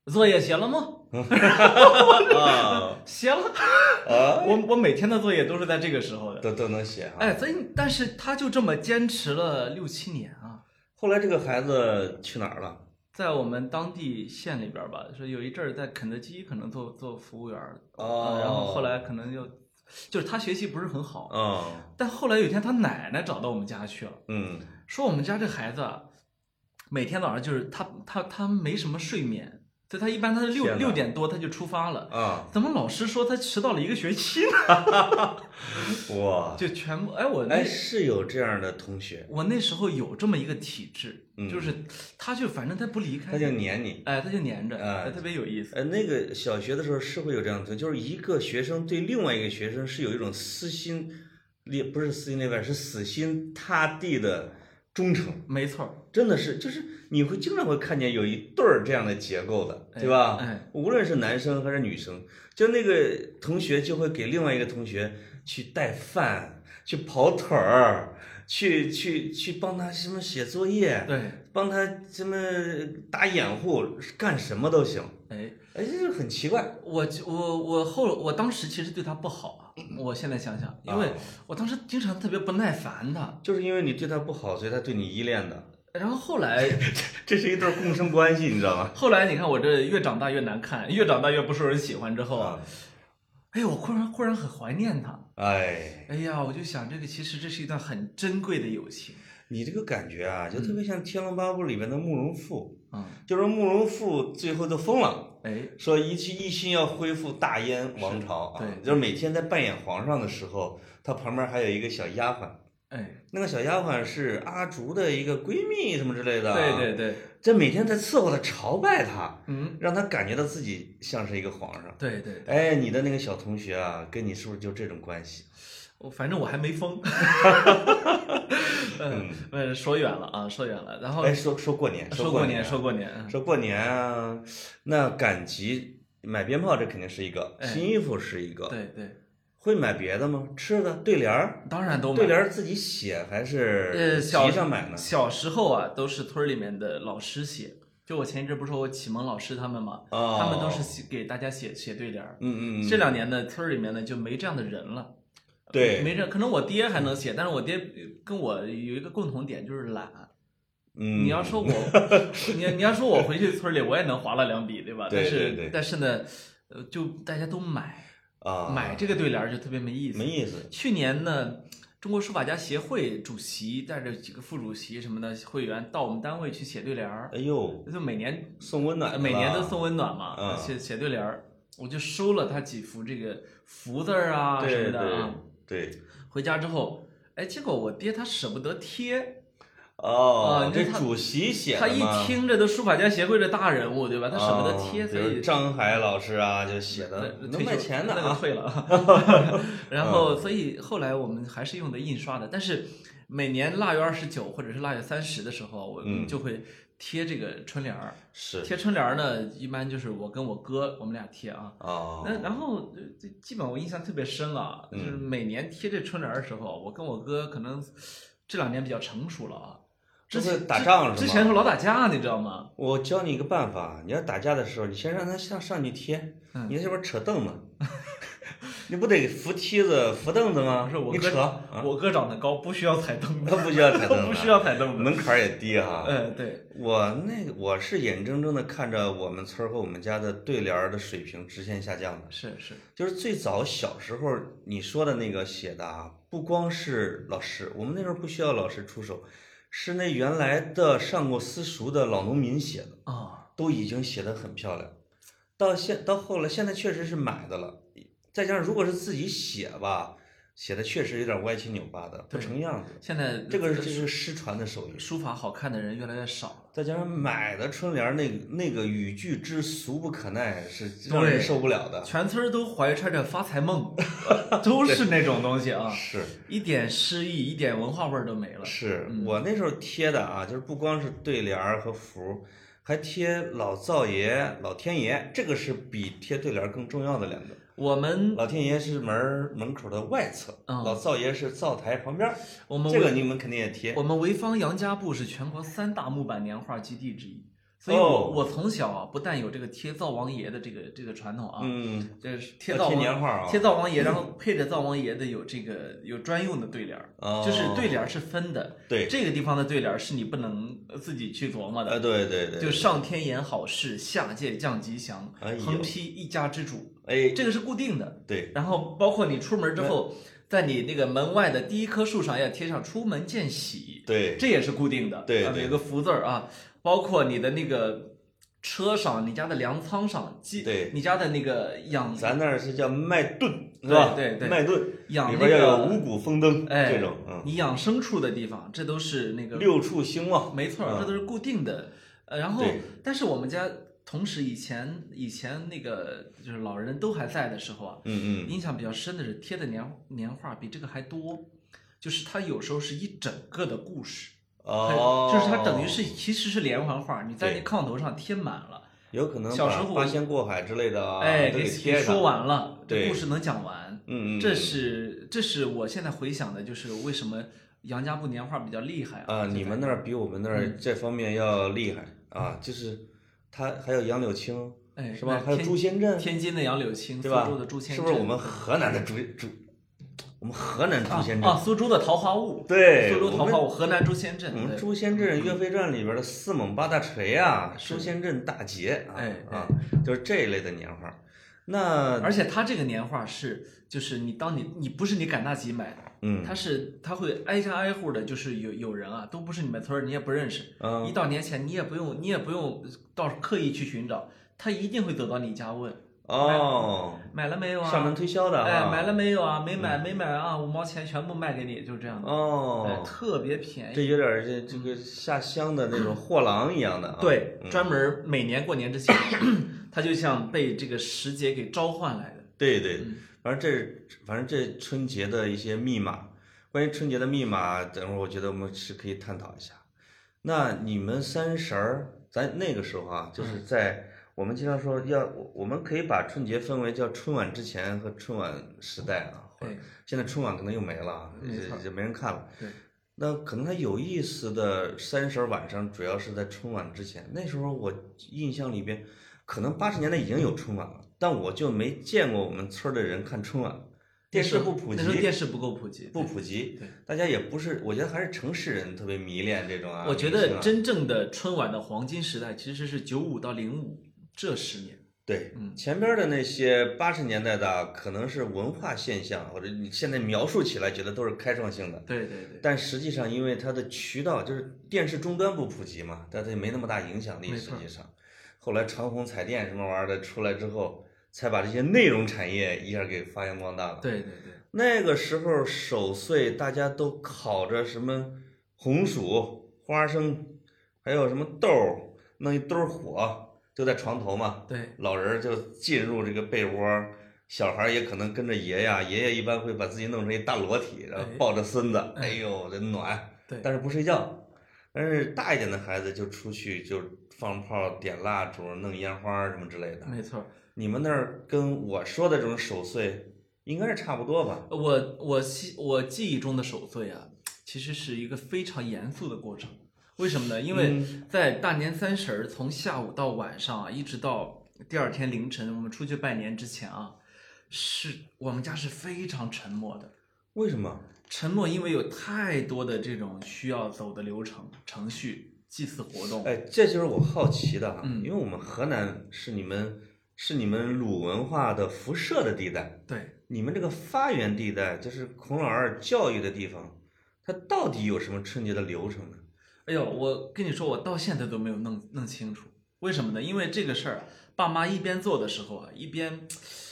作业写了吗？啊写了，啊，我我每天的作业都是在这个时候的，都都能写哈。哎，所以但是他就这么坚持了六七年啊。后来这个孩子去哪儿了？在我们当地县里边儿吧，说有一阵儿在肯德基可能做做服务员儿，哦啊然后后来可能就就是他学习不是很好，哦，但后来有一天他奶奶找到我们家去了，嗯说我们家这孩子啊，每天早上就是他他他没什么睡眠，所以他一般他是六六点多他就出发了。啊，怎么老师说他迟到了一个学期呢？哇，就全部哎，我那哎，是有这样的同学，我那时候有这么一个体质，嗯就是他就反正他不离开，他就黏你。哎，他就黏着，特别有意思。哎，那个小学的时候是会有这样的，就是一个学生对另外一个学生是有一种撕心裂，不是撕心裂肺，是死心塌地的忠诚。没错，真的是，就是你会经常会看见有一对儿这样的结构的，对吧？哎无论是男生还是女生，就那个同学就会给另外一个同学去带饭，去跑腿儿，去去去帮他什么写作业，对，帮他什么打掩护，干什么都行。哎，哎，这就很奇怪。我我我后我当时其实对他不好啊，我现在想想，因为啊我当时经常特别不耐烦他，就是因为你对他不好，所以他对你依恋的，然后后来这是一对共生关系，你知道吗？后来你看我这越长大越难看，越长大越不受人喜欢之后哎，我忽然忽然很怀念他，哎，哎呀，我就想这个其实这是一段很珍贵的友情，你这个感觉啊，就特别像《天龙八部》里面的慕容复。嗯，就是慕容复最后都疯了，哎，说一气一心要恢复大燕王朝啊，对。就是每天在扮演皇上的时候，他旁边还有一个小丫鬟，哎，那个小丫鬟是阿竹的一个闺蜜什么之类的，对对，对，这每天在伺候他朝拜他，嗯，让他感觉到自己像是一个皇上。对对，哎，你的那个小同学啊，跟你是不是就这种关系？我反正我还没疯，嗯，嗯，说远了啊，说远了，然后哎，说说过年，说过年，说过年，嗯说过年啊，那赶集买鞭炮这肯定是一个，哎新衣服是一个，对对，会买别的吗？吃的对联儿，当然都买对联儿自己写还呃，是小集上买呢？小时候啊，都是村里面的老师写。就我前一阵不是说我启蒙老师他们嘛，哦他们都是写给大家写写对联儿。嗯嗯嗯，这两年呢，村儿里面呢就没这样的人了。对没事，可能我爹还能写，但是我爹跟我有一个共同点就是懒。嗯，你要说我，你你要说我回去村里，我也能划了两笔，对吧？对但是对对但是呢，呃，就大家都买啊买这个对联儿就特别没意思。没意思，去年呢，中国书法家协会主席带着几个副主席什么的会员到我们单位去写对联儿，哎呦，就每年送温暖，每年都送温暖嘛，嗯写写对联儿，我就收了他几幅这个福字儿啊什么的啊。对对，回家之后，哎，结果我爹他舍不得贴，哦，这主席写他一？听这都书法家协会的大人物，对吧？他舍不得贴，哦所以张海老师啊，就写的能卖钱的啊，那个退了。然嗯后，所以后来我们还是用的印刷的，但是每年腊月二十九或者是腊月三十的时候，我嗯们就会贴这个春联儿。是贴春联儿呢，一般就是我跟我哥我们俩贴啊。哦，那然后呃这基本我印象特别深啊，嗯就是每年贴这春联儿的时候，我跟我哥可能这两年比较成熟了啊。之前打仗是吗之前是老打架，你知道吗？我教你一个办法，你要打架的时候，你先让他上上去贴，嗯你在这边扯凳子，你不得扶梯子、扶凳子吗？不是我哥我哥长得高，不需要踩凳子，不需要踩凳子，不需要踩凳子。门槛儿也低哈。嗯，对，我那个我是眼睁睁的看着我们村和我们家的对联的水平直线下降的。是是，就是最早小时候你说的那个写的啊，不光是老师，我们那时候不需要老师出手，是那原来的上过私塾的老农民写的，啊，都已经写的很漂亮。到现到后来，现在确实是买的了，再加上如果是自己写吧，写的确实有点歪七扭八的，不成样子。现在这个是失传的手艺。书法好看的人越来越少了。再加上买的春联儿那个那个语句之俗不可耐，是让人受不了的。全村儿都怀揣着发财梦，都是那种东西啊，是一点诗意、一点文化味儿都没了。是嗯我那时候贴的啊，就是不光是对联儿和符，还贴老灶爷、老天爷，这个是比贴对联儿更重要的两个。我们老天爷是门儿门口的外侧，嗯。老灶爷是灶台旁边儿。我们这个你们肯定也贴。我们潍坊杨家埠是全国三大木板年画基地之一，所以我、哦我从小啊不但有这个贴灶王爷的这个这个传统啊，嗯，这是贴灶王年画啊。贴灶王爷，然后 配着灶王爷的有这个有专用的对联儿，哦。就是对联儿是分的，对，这个地方的对联儿是你不能呃自己去琢磨的，呃，对对对，就上天言好事，下界降吉祥，横批一家之主，哎，这个是固定的。对，然后包括你出门之后，在你那个门外的第一棵树上要贴上“出门见喜”，对，这也是固定的。对有个福字儿啊，包括你的那个车上、你家的粮仓上、鸡，对你家的那个养咱那儿是叫麦顿，是吧？对对对麦顿里养那个边要有五谷丰登哎这种，嗯，你养牲畜的地方，这都是那个六畜兴旺，没错这都是固定的。呃，然后但是我们家同时以前以前那个就是老人都还在的时候啊，嗯嗯，印象比较深的是贴的年年画比这个还多，就是它有时候是一整个的故事，哦，就是它等于是其实是连环画，你在那炕头上贴满了，有可能。小时候八仙过海之类的啊，哎，给给贴说，完了，这对故事能讲完。嗯嗯，这嗯是这是我现在回想的，就是为什么杨家埠年画比较厉害啊，你们那儿比我们那儿嗯。这方面要厉害啊，就是它还有杨柳青哎是吧？还有朱仙镇，天津的杨柳青，对吧苏州的朱仙镇，是不是我们河南的朱朱？我们河南朱仙镇啊，苏州的桃花坞，对，苏州桃花坞，河南朱仙镇，我们朱仙镇《岳飞传》里边的四猛八大锤啊，朱仙镇大捷啊哎啊，就是这一类的年画。那而且它这个年画是，就是你当你你不是你赶大集买的，嗯他是他会挨家挨户的，就是有有人啊，都不是你们村儿，你也不认识，一嗯到年前你也不用你也不用到刻意去寻找，他一定会走到你家问哦，买了没有啊？上门推销的哎，啊，买了没有啊？没买没买啊？五毛钱全部卖给你，就这样的，哎，哦，特别便宜。这有点儿这这个下乡的那种货郎一样的啊。对，嗯专门每年过年之前，他就像被这个时节给召唤来的。对对嗯，反正这反正这春节的一些密码，关于春节的密码，等会儿我觉得我们是可以探讨一下。那你们三十儿，咱那个时候啊，嗯就是在我们经常说要，我我们可以把春节分为叫春晚之前和春晚时代啊。或者对，现在春晚可能又没了啊，没错这这没人看了。对，那可能它有意思的三十儿晚上，主要是在春晚之前。那时候我印象里边，可能八十年代已经有春晚了，但我就没见过我们村儿的人看春晚，电视不普那时候电，视不够普及，不普及对，大家也不是，我觉得还是城市人特别迷恋这种啊。我觉得真正的春晚的黄金时代其实是九五到零五这十年。对，嗯前边的那些八十年代的啊，可能是文化现象，或者你现在描述起来觉得都是开创性的。对对对，但实际上，因为它的渠道就是电视终端不普及嘛，但它也没那么大影响力。实际上，后来长虹彩电什么玩意儿的出来之后，才把这些内容产业一下给发扬光大了。对对对，那个时候守岁，大家都烤着什么红薯、花生，还有什么豆儿，弄一堆儿火，就在床头嘛。对老人儿就进入这个被窝儿，小孩儿也可能跟着爷呀，爷爷一般会把自己弄成一大裸体，然后哎抱着孙子，哎哎呦，这暖。对但是不睡觉。但是大一点的孩子就出去就放炮、点蜡烛、弄烟花儿什么之类的。没错。你们那儿跟我说的这种守岁应该是差不多吧？我我记我记忆中的守岁啊，其实是一个非常严肃的过程。为什么呢？因为嗯在大年三十儿从下午到晚上啊，一直到第二天凌晨，我们出去拜年之前啊，是我们家是非常沉默的。为什么？沉默，因为有太多的这种需要走的流程、程序、祭祀活动。哎，这就是我好奇的哈，嗯因为我们河南是你们是你们鲁文化的辐射的地带，对，你们这个发源地带就是孔老二教育的地方，它到底有什么春节的流程呢？哎呦，我跟你说，我到现在都没有弄弄清楚，为什么呢？因为这个事儿，爸妈一边做的时候啊，一边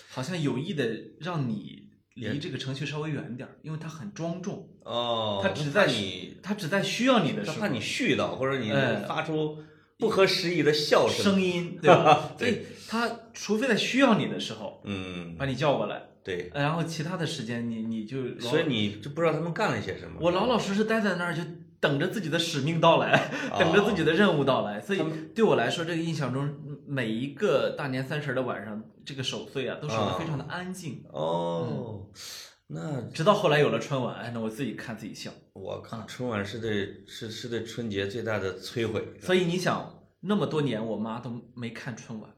好像有意的让你离这个程序稍微远点儿，因为它很庄重，哦，他他只在你，它只在需要你的时候，他怕你絮叨，或者你哎发出不合时宜的笑声。声音，对吧？所对以他除非在需要你的时候嗯，把你叫过来，对，然后其他的时间你你就老所以你就不知道他们干了些什么。我老老实实待在那儿，就等着自己的使命到来，等着自己的任务到来。所以对我来说，这个印象中，每一个大年三十的晚上，这个守岁啊，都守得非常的安静。哦，那直到后来有了春晚，哎，那我自己看自己笑。我靠，春晚是对是是对春节最大的摧毁。所以你想，那么多年我妈都没看春晚，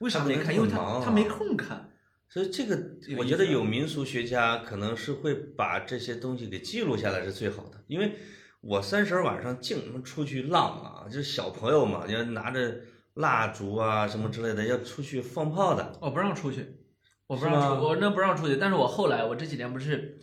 为啥没看？因为很忙啊她她没空看。所以这个我觉得有民俗学家可能是会把这些东西给记录下来是最好的，因为我三十儿晚上净出去浪啊，就是小朋友嘛，要拿着蜡烛啊什么之类的要出去放炮的。我不让出去，我不让出，我那不让出去。但是我后来，我这几年不是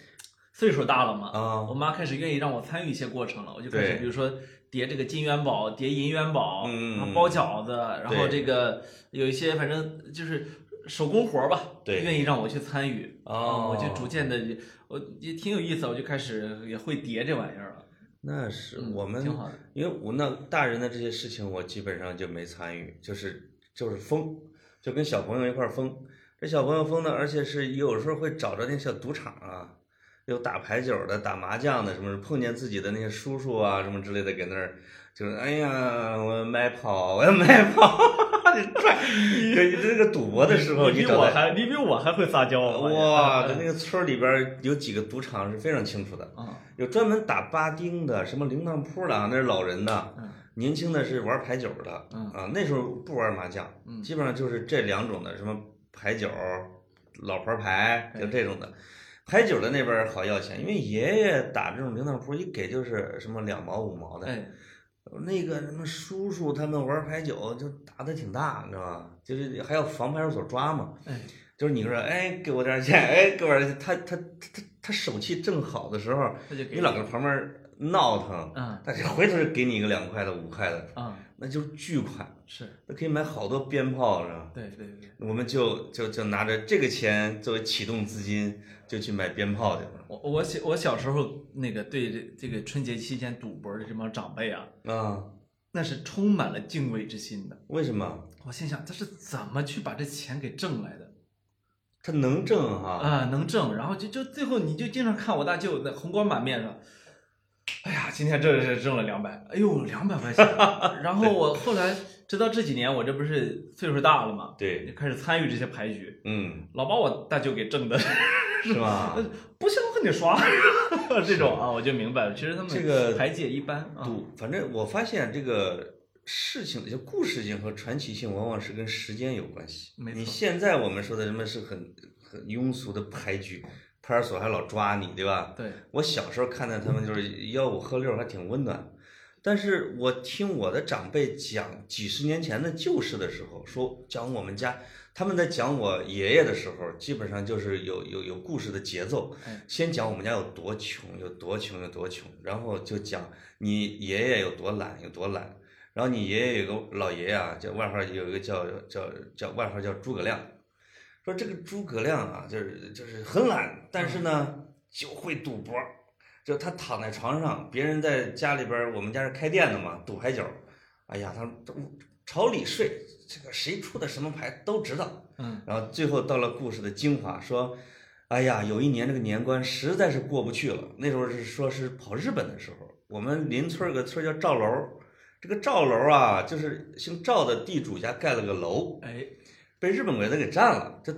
岁数大了嘛，啊。我妈开始愿意让我参与一些过程了，我就开始，比如说叠这个金元宝，叠银元宝，嗯然后包饺子，然后这个有一些反正就是手工活儿吧，对。愿意让我去参与，哦。啊我就逐渐的，我也挺有意思，我就开始也会叠这玩意儿了，那是嗯我们挺好的，因为我那大人的这些事情，我基本上就没参与，就是就是疯，就跟小朋友一块儿疯。这小朋友疯呢，而且是有时候会找着那小赌场啊，有打牌九的、打麻将的，什么碰见自己的那些叔叔啊什么之类的，搁那儿就是哎呀，我要买跑，我要买跑，就转。就这个赌博的时候，你比我还，你比我还会撒娇哇，那个村儿里边有几个赌场是非常清楚的。啊，有专门打八丁的，什么铃铛铺的啊，那是老人的；嗯年轻的是玩牌九的，嗯啊，那时候不玩麻将，嗯基本上就是这两种的，什么牌九、老牌牌，就这种的。牌九的那边好要钱，因为爷爷打这种零头铺一给就是什么两毛五毛的，哎，那个什么叔叔他们玩牌九就打的挺大，你知道吧？就是还要防派出所抓嘛。哎，就是你说，哎，给我点钱，哎，给我他他他他他手气正好的时候，那就给你老搁旁边闹腾，嗯但是回头就给你一个两块的、五块的，啊，那就是巨款，是那可以买好多鞭炮，是吧？对对对。我们就就就拿着这个钱作为启动资金，就去买鞭炮去了。我我小我小时候那个对这这个春节期间赌博的这帮长辈啊，啊，那是充满了敬畏之心的。为什么？我心想，他是怎么去把这钱给挣来的他能挣哈？啊？能挣，然后就就最后你就经常看我大舅那红光满面上，哎呀，今天这是挣了两百，哎呦，两百块钱。然后我后来直到这几年，我这不是岁数大了嘛，对，就开始参与这些牌局，嗯，老把我大舅给挣的 是吧？不行，我跟你刷 这种啊，我就明白了，其实他们这个牌界一般啊。赌，反正我发现这个事情，就故事性和传奇性，往往是跟时间有关系。没错你现在我们说的什么是很很庸俗的牌局，派出所还老抓你，对吧？对，我小时候看到他们就是吆五喝六，还挺温暖。但是我听我的长辈讲几十年前的旧事的时候，说讲我们家，他们在讲我爷爷的时候，基本上就是有有有故事的节奏哎，先讲我们家有多穷，有多穷，有多穷，然后就讲你爷爷有多懒，有多懒。然后你爷爷有个老爷啊，叫外号有一个叫叫叫外号叫诸葛亮，说这个诸葛亮啊，就是就是很懒，但是呢就会赌博。就他躺在床上，别人在家里边儿，我们家是开店的嘛，赌牌九儿。哎呀，他都朝里睡，这个谁出的什么牌都知道。嗯，然后最后到了故事的精华，说，哎呀，有一年这个年关实在是过不去了。那时候是说是跑日本的时候，我们邻村个村儿叫赵楼，这个赵楼啊，就是姓赵的地主家盖了个楼，哎，被日本鬼子给占了，这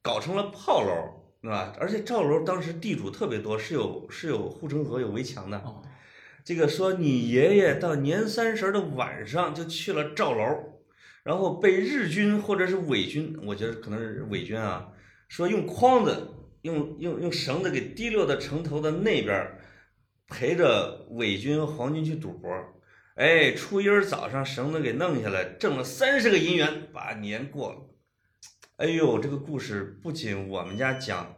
搞成了炮楼，对吧？而且赵楼当时地主特别多，是有是有护城河、有围墙的。哦，这个说你爷爷到年三十的晚上就去了赵楼，然后被日军或者是伪军，我觉得可能是伪军啊，说用筐子、用用用绳子给提溜到城头的那边，陪着伪军、皇军去赌博。哎，初一儿早上绳子给弄下来，挣了三十个银元，把年过了。哎呦，这个故事不仅我们家讲，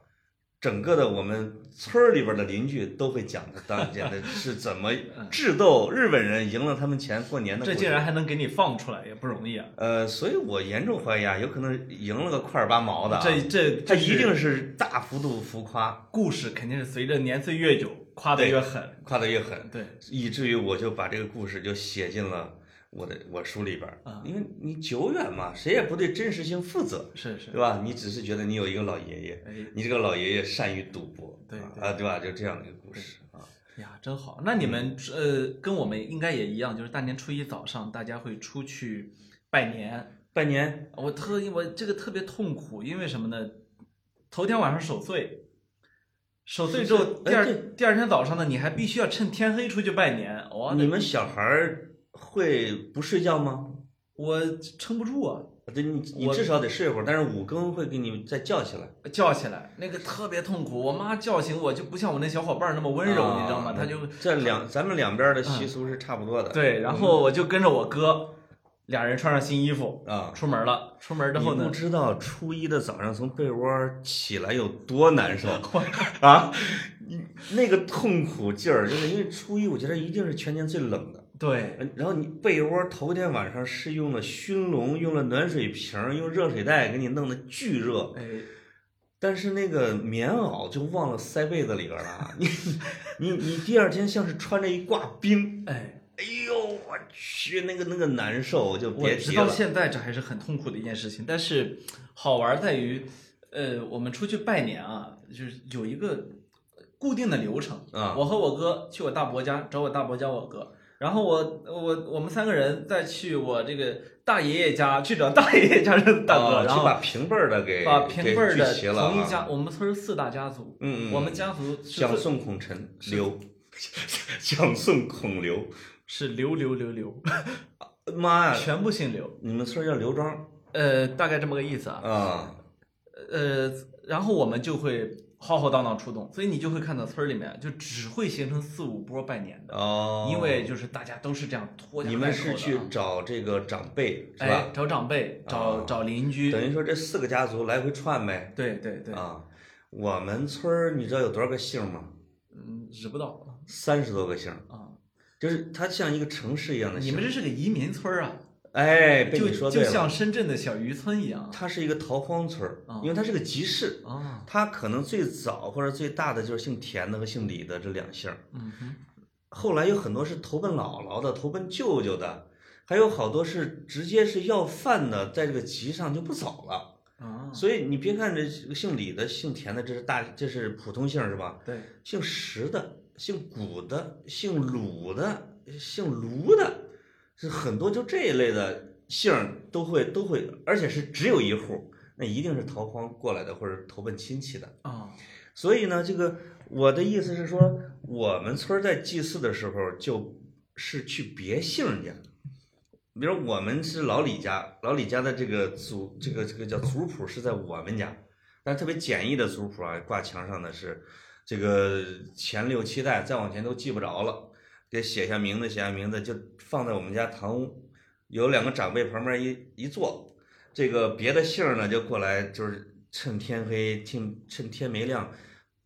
整个的我们村儿里边的邻居都会讲的，当年的是怎么 智斗日本人赢了他们钱过年的。这竟然还能给你放出来，也不容易啊！呃，所以我严重怀疑啊，有可能赢了个块儿八毛的、啊，这这他这一定是大幅度浮夸，故事肯定是随着年岁越久夸得越狠。夸得越狠，对，以至于我就把这个故事就写进了我的我书里边儿啊因为你久远嘛，谁也不对真实性负责，是是对，吧？你只是觉得你有一个老爷爷，哎你这个老爷爷善于赌博，对啊对啊，对吧？就这样的一个故事啊。呀，真好。那你们呃跟我们应该也一样，就是大年初一早上大家会出去拜年。拜年我特我这个特别痛苦，因为什么呢？头天晚上守岁，守岁之后，第二哎第二天早上呢，你还必须要趁天黑出去拜年。哇你们小孩儿会不睡觉吗？我撑不住啊，对，你你至少得睡会儿，但是五更会给你再叫起来。叫起来那个特别痛苦。我妈叫醒我就不像我那小伙伴儿那么温柔，啊你知道吗？她就这两咱们两边儿的习俗是差不多的。对，然后我就跟着我哥，俩人穿上新衣服啊，出门了。出门之后呢，你不知道初一的早上从被窝起来有多难受 啊！你那个痛苦劲儿，就是因为初一，我觉得一定是全年最冷的。对，嗯然后你被窝头天晚上是用了熏笼，用了暖水瓶儿，用热水袋给你弄得巨热，哎，但是那个棉袄就忘了塞被子里边了，你你你第二天像是穿着一挂冰，哎，哎呦我去，那个那个难受就我直到别提了到。现在这还是很痛苦的一件事情。但是好玩在于，呃，我们出去拜年啊，就是有一个固定的流程啊我和我哥去我大伯家找我大伯家我哥，然后我我我们三个人再去我这个大爷爷家去找大爷爷家的大哥，然后把平辈儿的给把平辈儿的同一家，我们村四大家族，嗯嗯，我们家族是蒋宋孔陈刘，蒋宋孔刘，是刘刘刘刘，妈呀，全部姓刘，你们村叫刘庄呃，大概这么个意思啊。啊？呃，然后我们就会浩浩荡荡出动，所以你就会看到村儿里面就只会形成四五波拜年的，哦，因为就是大家都是这样拖家你带口的们是去啊找这个长辈是哎吧？找长辈，找哦找邻居，等于说这四个家族来回串呗。对对对，啊，我们村儿你知道有多少个姓吗？嗯，知不到三十多个姓儿，啊。就是它像一个城市一样的姓。你们这是个移民村儿啊，哎，被就你说对了。就像深圳的小渔村一样它是一个逃荒村儿啊，因为它是个集市。啊。它可能最早或者最大的就是姓田的和姓李的这两姓儿，嗯哼，后来有很多是投奔姥姥的、投奔舅舅的，还有好多是直接是要饭的，在这个集上就不走了。啊，所以你别看这姓李的、姓田的，这是大，这是普通姓是吧？对，姓石的、姓古的、姓鲁的、姓卢的，是很多就这一类的姓儿都会都会，而且是只有一户，那一定是逃荒过来的或者投奔亲戚的。啊，所以呢，这个我的意思是说，我们村在祭祀的时候就是去别姓家，比如我们是老李家，老李家的这个祖这个这个叫族谱是在我们家，但是特别简易的族谱啊，挂墙上的是这个前六七代，再往前都记不着了，给写下名字，写下名字就放在我们家堂屋，有两个长辈旁边一一坐，这个别的姓儿呢就过来，就是趁天黑，趁趁天没亮，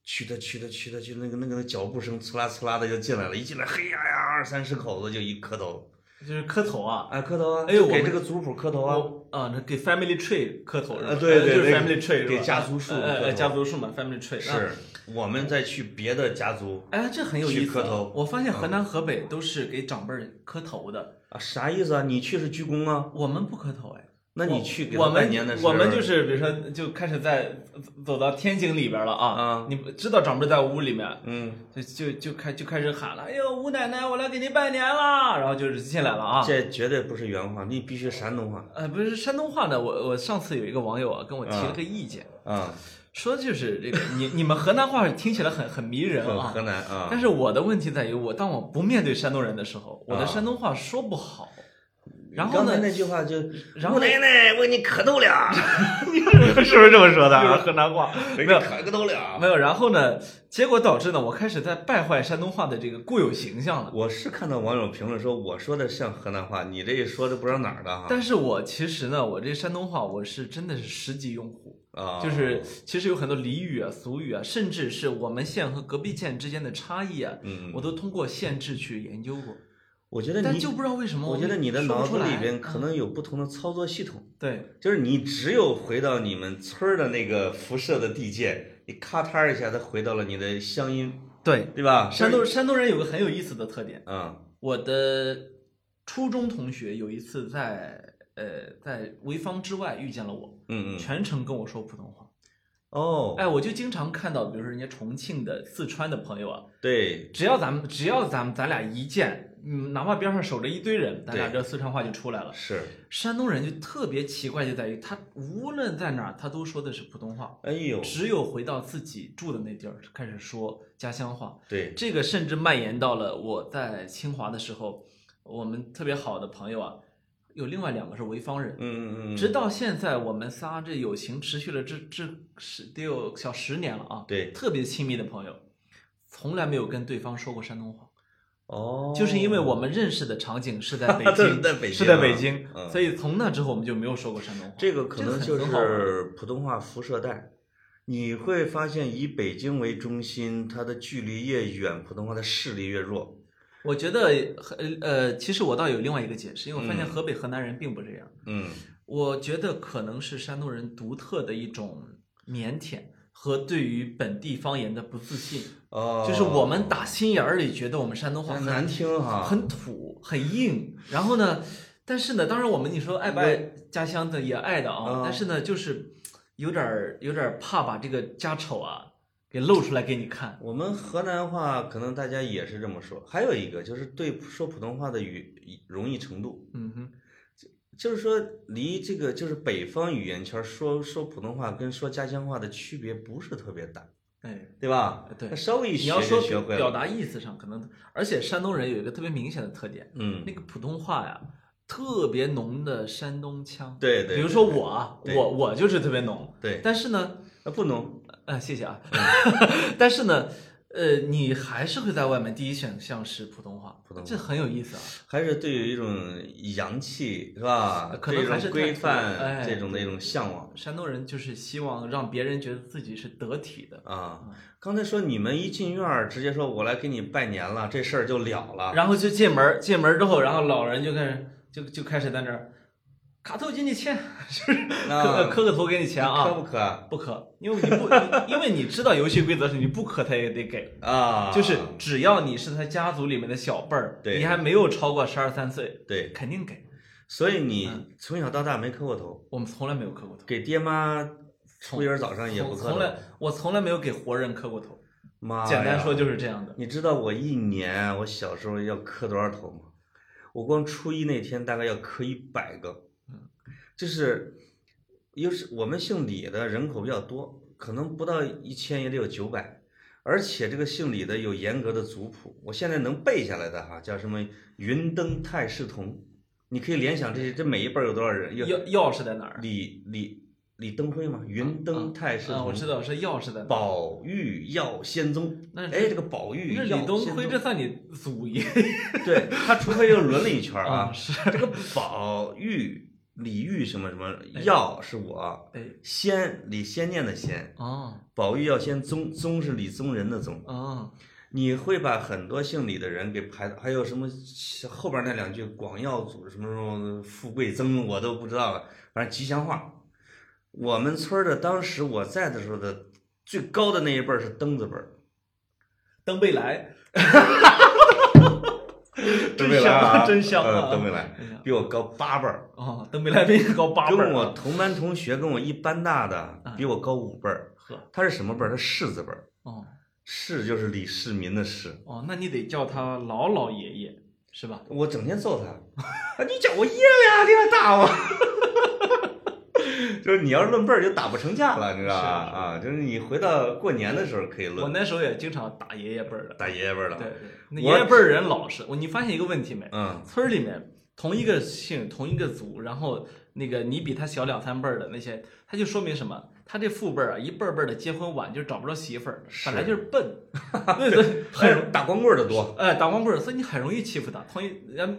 去他去他去他去那个那个脚步声呲啦呲啦的就进来了，一进来，嘿呀呀，二三十口子就一磕头，就是磕头啊。哎，磕头啊，哎呦给这个族谱磕头啊，啊，那给 family tree 磕头是吧？啊对对呃就是对 family tree 给家族树呃呃磕头家族树嘛，family tree 啊是我们再去别的家族哎，这很有意思啊。磕头我发现河南、河北都是给长辈磕头的，啊，啥意思啊？你去是鞠躬啊？我们不磕头哎。那你去给拜我们年的时候，我们就是比如说就开始在走到天井里边了啊，啊你知道长辈在屋里面，嗯，就就就开就开始喊了，哎呦吴奶奶，我来给您拜年啦，然后就是进来了啊。这绝对不是原话，你必须山东话呃，不是山东话呢，我我上次有一个网友啊跟我提了个意见，啊，说就是这个你你们河南话听起来很很迷人啊河，南啊。但是我的问题在于，我当我不面对山东人的时候，我的啊山东话说不好。然后呢，那句话就，然后奶奶，我给你磕头了，是不是这么说的啊 河南话没有磕个头了。没有。然后呢，结果导致呢，我开始在败坏山东话的这个固有形象了。我是看到网友评论说我说的像河南话，你这一说的不知道哪儿的哈。但是我其实呢，我这山东话我是真的是十级用户，啊，就是其实有很多俚语啊、俗语啊，甚至是我们县和隔壁县之间的差异啊，嗯，我都通过县志去研究过。我觉得你，但就不知道为什么，我觉得你的脑子里边可嗯能有不同的操作系统，对就是你只有回到你们村儿的那个辐射的地界，你咔嚓一下，它回到了你的乡音，对。对吧？山东山东人有个很有意思的特点，嗯，我的初中同学有一次在呃在潍坊之外遇见了我，嗯嗯，全程跟我说普通话。哦，哎，我就经常看到，比如说人家重庆的、四川的朋友啊，对，只要咱们只要咱们咱俩一见，嗯，哪怕边上守着一堆人，咱俩对这四川话就出来了。是，山东人就特别奇怪，就在于他无论在哪儿，他都说的是普通话，哎呦，只有回到自己住的那地儿开始说家乡话。对，这个甚至蔓延到了我在清华的时候，我们特别好的朋友啊，有另外两个是潍坊人。嗯嗯嗯，直到现在，我们仨这友情持续了这这十得有小十年了啊。对，特别亲密的朋友，从来没有跟对方说过山东话，哦，就是因为我们认识的场景是在 北京，在北京啊，是在北京，嗯所以从那之后我们就没有说过山东话。这个可能就是普通话辐射带。你会发现，以北京为中心，它的距离越远，普通话的势力越弱。我觉得呃呃，其实我倒有另外一个解释，因为我发现河北河南人并不这样。嗯我觉得可能是山东人独特的一种腼腆和对于本地方言的不自信，哦，就是我们打心眼儿里觉得我们山东话很难听哈，很土、很硬。然后呢，但是呢，当然我们你说爱不爱家乡的也爱的啊，啊但是呢，就是有点儿有点儿怕把这个家丑啊给露出来给你看。我们河南话可能大家也是这么说，还有一个就是对说普通话的语容易程度，嗯哼，就是说离这个就是北方语言圈说说普通话跟说家乡话的区别不是特别大，哎，对吧？对稍微一学你要说就学会了。表达意思上可能，而且山东人有一个特别明显的特点，嗯那，个普通话呀，特别浓的山东腔。对对，比如说我啊，我我就是特别浓，对，但是呢，那不浓，呃，谢谢啊，但是呢，呃，你还是会在外面第一选项是普通话，普通话这很有意思啊。还是对于一种洋气是吧？可能这种规还是规范哎这种的一种向往山东人就是希望让别人觉得自己是得体的，啊。刚才说你们一进院儿，直接说我来给你拜年了，这事儿就了了。然后就进门儿，进门儿之后，然后老人就开始就就开始在那儿卡头给你钱，就是啊磕磕个头给你钱啊。磕啊，不磕？不磕，因为你不，你 因为你知道游戏规则是你不磕他也得给，啊？就是只要你是他家族里面的小辈儿，对。你还没有超过十二三岁，对，肯定给。所以你嗯。从小到大没磕过头，我们从来没有磕过头，给爹妈初一儿早上也不磕从来我从来没有给活人磕过头。妈，简单说就是这样的。你知道我一年我小时候要磕多少头吗？我光初一那天大概要磕一百个，就是，又是我们姓李的人口比较多，可能不到一千也得有九百，而且这个姓李的有严格的族谱，我现在能背下来的哈，叫什么云登泰世同，你可以联想这些，这每一辈儿有多少人？有钥钥匙在哪儿？李李李登辉嘛，云登泰世啊，同，我知道是钥匙在哪。宝玉耀仙宗，那哎，这个宝玉李登辉这算你祖爷对他，除非又轮了一圈？啊。是，这个宝玉、李煜什么什么耀是我，哎，先李先念的先，哦。宝玉耀先宗宗是李宗仁的宗。哦，你会把很多姓李的人给排到，还有什么后边那两句广耀祖什么什么富贵增，我都不知道了，反正吉祥话。我们村的当时我在的时候的最高的那一辈是登字辈儿，登贝莱，登贝莱啊真香啊呃登贝莱哎呀比我高八辈儿。啊，登贝莱比你高八辈儿啊。跟我同班同学，跟我一般大的，比我高五辈儿。呵，他是什么辈儿？他世字辈儿。哦世就是李世民的世。哦，那你得叫他老老爷爷是吧？我整天揍他，啊，你叫我爷俩，你还打我。就是你要是论辈儿，就打不成架了，你知道吧？啊，就是你回到过年的时候可以论我，那时候也经常打爷爷辈儿的。打爷爷辈儿的。对对，那爷爷辈儿人老实。我你发现一个问题没？嗯，村儿里面同一个姓、同一个族，然后那个你比他小两三辈儿的那些，他就说明什么？他这父辈儿啊，一辈儿辈儿的结婚晚，就是找不着媳妇儿，本来就是笨，对对，很打光棍儿的多。哎打光棍儿，所以你很容易欺负他。同一，然后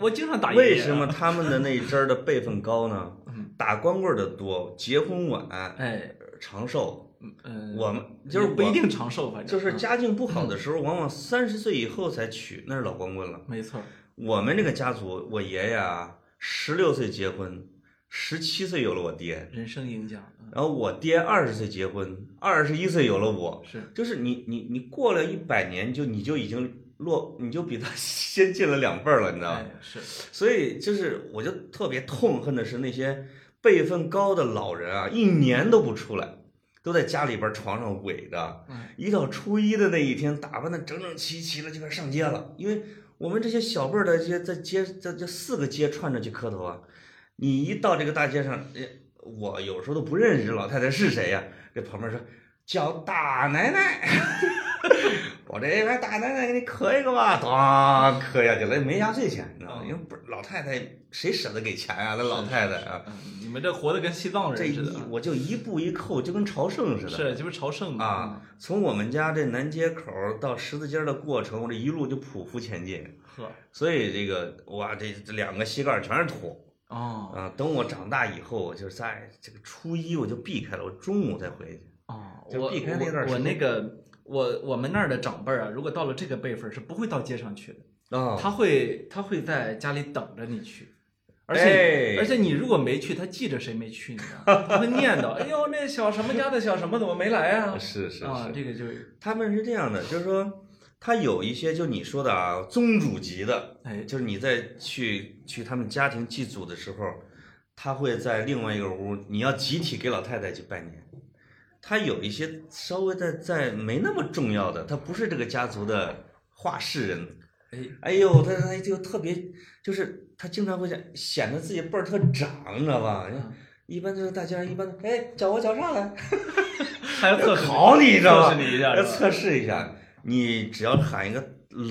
我经常打为什么？他们的那一支儿的辈分高呢嗯？打光棍儿的多，结婚晚，哎，长寿。嗯，我们就是不一定长寿，反正就是嗯家境不好的时候，往往三十岁以后才娶，那是老光棍了。没错，我们这个家族，我爷爷啊，十六岁结婚，十七岁有了我爹，人生赢家嗯然后我爹二十岁结婚，二十一岁有了我，是就是你你你过了一百年，就你就已经落，你就比他 先进了两辈儿了，你知道吗？哎是所以就是我就特别痛恨的是那些辈分高的老人啊，一年都不出来。都在家里边床上萎着，哎一到初一的那一天，打扮的整整齐齐的就该上街了。因为我们这些小辈儿的这些在街在这四个街串着去磕头啊，你一到这个大街上，哎，我有时候都不认识这老太太是谁呀、这旁边说叫大奶奶，我这边大奶奶给你磕一个吧，当磕下去了，没压岁钱，你知道吗？因为不是老太太谁舍得给钱啊、那老太太啊，嗯，你们这活的跟西藏人似的啊，我就一步一扣，就跟朝圣似的。是就不是朝圣吗？啊，从我们家这南街口到十字街的过程，我这一路就匍匐前进，呵所以这个哇，这这两个膝盖儿全是土哦啊。等我长大以后，我就在这个初一我就避开了，我中午再回去。哦，我避开那段我我那个我我们那儿的长辈儿啊，如果到了这个辈分儿是不会到街上去的，哦，他会他会在家里等着你去，而且、哎而且你如果没去，他记着谁没去，你知？他会念叨，哎呦，那小什么家的小什么怎么没来啊？是是啊，这个就是他们是这样的，就是说，他有一些就你说的啊，宗主级的，哎，就是你在去去他们家庭祭祖的时候，他会在另外一个屋，你要集体给老太太去拜年。他有一些稍微的在没那么重要的，他不是这个家族的话事人。哎，哎呦，他他就特别，就是他经常会显显得自己辈儿特长，你知道吧？嗯一般就是大家一般，哎，叫我叫啥来？还要 考你，知道吧？测试你一下，是吧要测试一下。你只要喊一个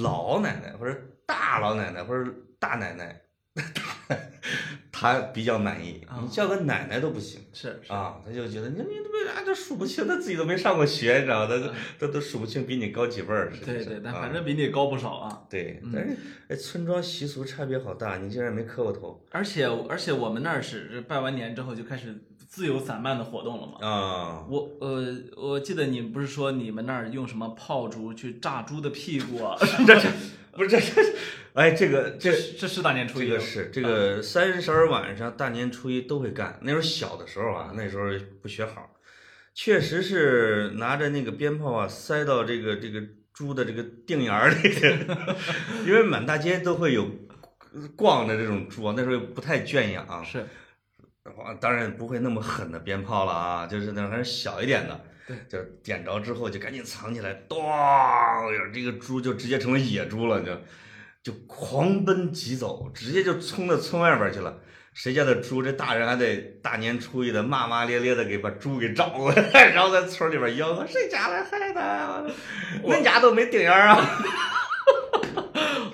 老奶奶或者大老奶奶或者大奶奶，他比较满意。啊你叫个奶奶都不行是是啊，他就觉得你你都没啊，这数不清，他自己都没上过学，你知道吗？他都都都数不清比你高几辈儿。对对，但反正比你高不少啊。对嗯，但是哎，村庄习俗差别好大，你竟然没磕过头而且而且我们那儿是拜完年之后就开始自由散漫的活动了嘛。啊？我呃，我记得你不是说你们那儿用什么炮竹去炸猪的屁股啊？这这不是这这，哎，这个这这是大年初一这个是这个三十儿晚上、大年初一都会干。那时候小的时候啊，那时候不学好，确实是拿着那个鞭炮啊，塞到这个这个猪的这个腚眼儿里，因为满大街都会有逛的这种猪啊，那时候不太圈养啊。是啊当然不会那么狠的鞭炮了啊，就是那种还是小一点的。对，就是点着之后就赶紧藏起来，咚，这个猪就直接成为野猪了，就就狂奔疾走，直接就冲到村外边去了。谁家的猪，这大人还得大年初一的骂骂咧咧的给把猪给找过来，然后在村里边吆喝：“谁家来害的？恁家都没顶眼儿啊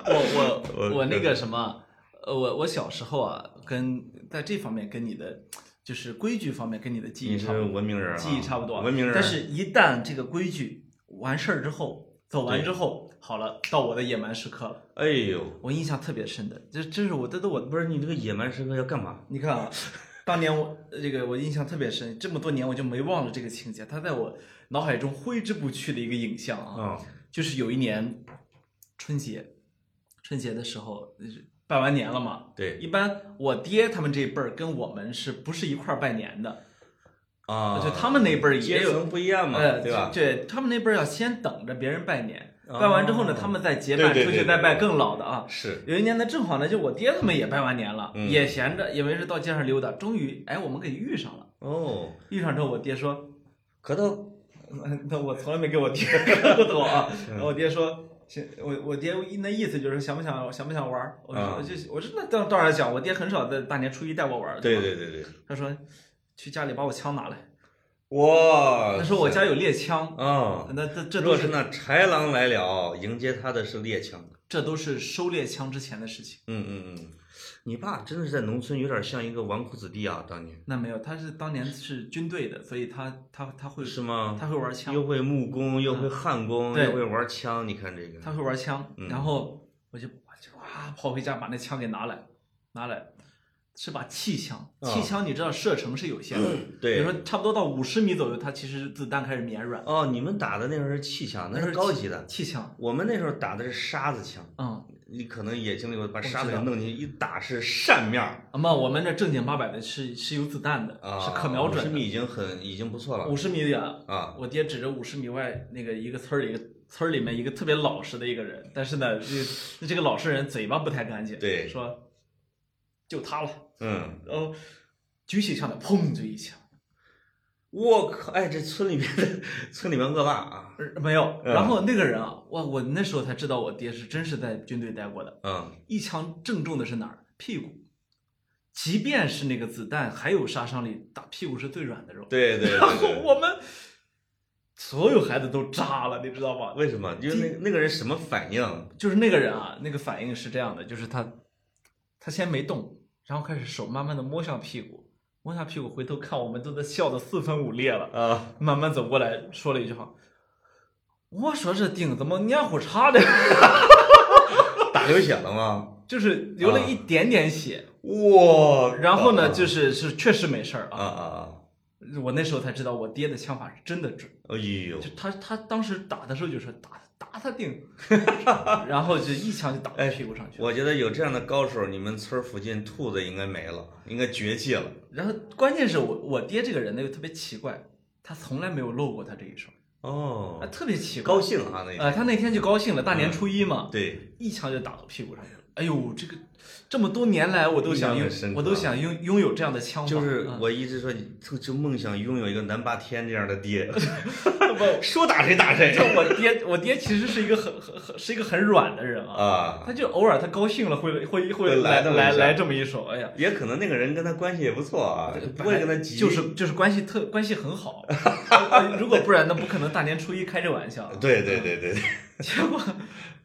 我我我我那个什么，呃，我我小时候啊，跟在这方面跟你的就是规矩方面跟你的！”记忆差不多，文明人啊，记忆差不多。文明人。但是，一旦这个规矩完事儿之后，走完之后，好了，到我的野蛮时刻了。哎呦，我印象特别深的，这这是我这都我不是你这个野蛮时刻要干嘛？你看啊，当年我呃这个我印象特别深，这么多年我就没忘了这个情节，它在我脑海中挥之不去的一个影像啊。嗯，就是有一年春节，春节的时候就是拜完年了嘛，对。一般我爹他们这一辈儿跟我们是不是一块儿拜年的？啊，就他们那辈儿也有，阶层不一样嘛，呃，对吧？对他们那辈儿要先等着别人拜年，哦。拜完之后呢，他们再结伴出去再拜更老的啊。是，有一年呢，正好呢，就我爹他们也拜完年了，嗯。也闲着，也没事到街上溜达，终于哎，我们给遇上了。哦，遇上之后，我爹说磕头，：“ 那我从来没给我爹 磕过头啊。”嗯。然后我爹说：“行，我我爹那意思就是想不想想不想玩儿？”我说：“啊就我说那当当然想，我爹很少在大年初一带我玩儿。”对对对对，他说：“去家里把我枪拿来。”哇，他说：“我家有猎枪。啊，那这这若是那豺狼来了，迎接他的是猎枪。这都是收猎枪之前的事情。嗯嗯嗯，你爸真的是在农村有点像一个纨绔子弟啊，当年那没有，他是当年是军队的，所以他他他会是吗？他会玩枪，又会木工，又会焊工，对又会玩枪，你看这个，他会玩枪。嗯然后我就我就哇跑回家把那枪给拿来，拿来是把气枪，啊气枪你知道射程是有限的，比对如说差不多到五十米左右，它其实子弹开始绵软。哦，你们打的那时候是气枪，那是高级的。气枪，我们那时候打的是沙子枪，嗯，你可能也经历过，把沙子给弄进去，一打是扇面儿那么我们这正经八百的是是有子弹的，啊，是可瞄准的。十米已经很已经不错了五十米远，啊。我爹指着五十米外那个一个村儿里，一个村儿里面一个特别老实的一个人，但是呢，这这个老实人嘴巴不太干净，对说就他了，嗯，然后举起枪来，砰就一枪，我靠，哎，这村里面的 村里面恶霸啊，呃没有，嗯然后那个人啊，哇，我那时候才知道我爹是真是在军队待过的，嗯，一枪正中的是哪儿？屁股。即便是那个子弹还有杀伤力，打屁股是最软的肉。对对对然后。我们所有孩子都炸了，你知道吗？为什么？就是那那个人什么反应？就是那个人啊，那个反应是这样的，就是他，他先没动，然后开始手慢慢的摸向屁股，摸下屁股，回头看我们都在笑得四分五裂了，啊，慢慢走过来说了一句话，我说这腚怎么黏糊叉的，打流血了吗？就是流了一点点血，哇！然后呢，就是是确实没事儿啊啊，啊啊！我那时候才知道我爹的枪法是真的准，哎呦。就，他他当时打的时候就说打打他腚，然后就一枪就打到屁股上去了。我觉得有这样的高手，你们村儿附近兔子应该没了，应该绝迹了。然后关键是我我爹这个人呢又特别奇怪，他从来没有露过他这一手，哦啊，，特别奇怪。高兴啊那呃，他那天就高兴了，大年嗯初一嘛，对，一枪就打到屁股上去了。哎呦，这个这么多年来我都想拥我都想拥拥有这样的枪法。就是嗯我一直说，就就梦想拥有一个南霸天这样的爹，不，说打谁打谁就我爹，我爹其实是一个很很很是一个很软的人啊，啊。他就偶尔他高兴了会会会会来来来来这么一手，哎呀，也可能那个人跟他关系也不错啊，不会跟他急。就是就是关系特关系很好，呃如果不然那不可能大年初一开这玩笑。对对对对对 结果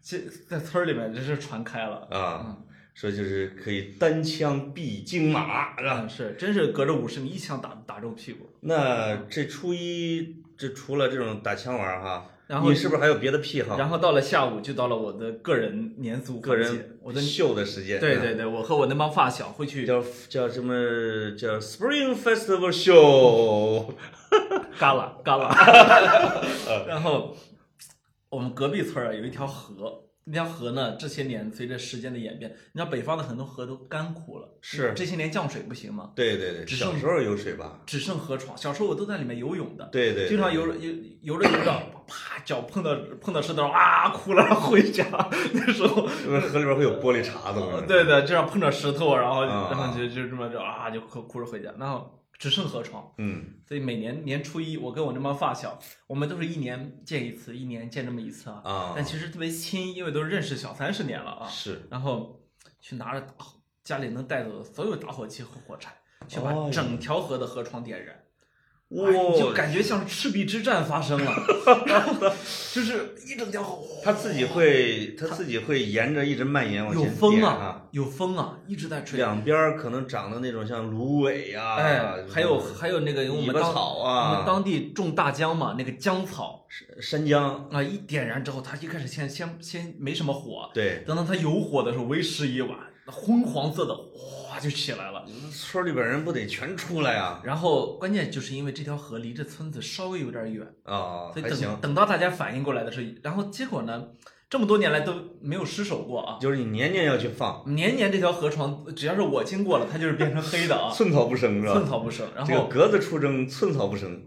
这在村儿里面这是传开了啊，说就是可以单枪毙金马，是吧？嗯，是真是隔着五十米一枪打打中屁股。那这初一这除了这种打枪玩儿哈，然后你是不是还有别的癖好？然后到了下午就到了我的个人年俗个环节人我的秀的时间，对对对，我和我那帮发小会去叫叫什么叫 Spring Festival Show，嘎啦嘎啦，然后我们隔壁村儿啊有一条河，那条河呢这些年随着时间的演变，你知道北方的很多河都干枯了，是这些年降水不行吗？对对对，只剩小时候有水吧？只剩河床，小时候我都在里面游泳的，对对，经常游着游游着游着，啪脚碰到碰到石头啊哭了，回家。那时候河里边会有玻璃碴子吗。对对，这样碰着石头，然后啊然后就就这么着啊就哭哭着回家，然后只剩河床。嗯，所以每年年初一，我跟我那帮发小，我们都是一年见一次，一年见这么一次啊。啊，但其实特别亲，因为都认识小三十年了啊。是然后去拿着打火家里能带走的所有打火机和火柴，去把哦整条河的河床点燃。哇哎就感觉像赤壁之战发生了，然 后就是一整条河，他自己会，它自己会沿着一直蔓延往有前有风啊，有风啊，一直在吹。两边儿可能长的那种像芦苇呀，哎，还有还有那个我们当草啊我们当地种大姜嘛，那个姜草山姜，啊，一点燃之后，它一开始先先先没什么火，对，等到它有火的时候，为时已晚，那昏黄色的哗就起来了。村里边人不得全出来啊？然后关键就是因为这条河离这村子稍微有点远，啊，所以等，等到大家反应过来的时候，然后结果呢，这么多年来都没有失手过啊。就是你年年要去放，年年这条河床，只要是我经过了，它就是变成黑的啊，寸草不生是吧？寸草不生。然后这个格子出征，寸草不生。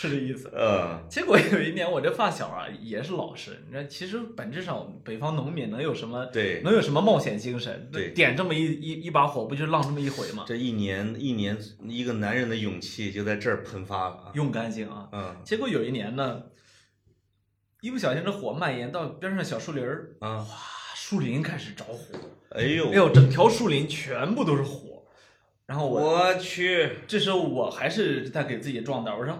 是这意思。嗯，结果有一年，我这发小啊也是老实，你知道，其实本质上北方农民能有什么对，能有什么冒险精神？对点这么一一一把火，不就浪这么一回吗？这一年一年，一个男人的勇气就在这儿喷发了啊。用干净啊！嗯结果有一年呢，一不小心这火蔓延到边上小树林儿，啊，哇，树林开始着火，哎呦，哎呦，整条树林全部都是火。然后我我去，这时候我还是在给自己壮胆，我说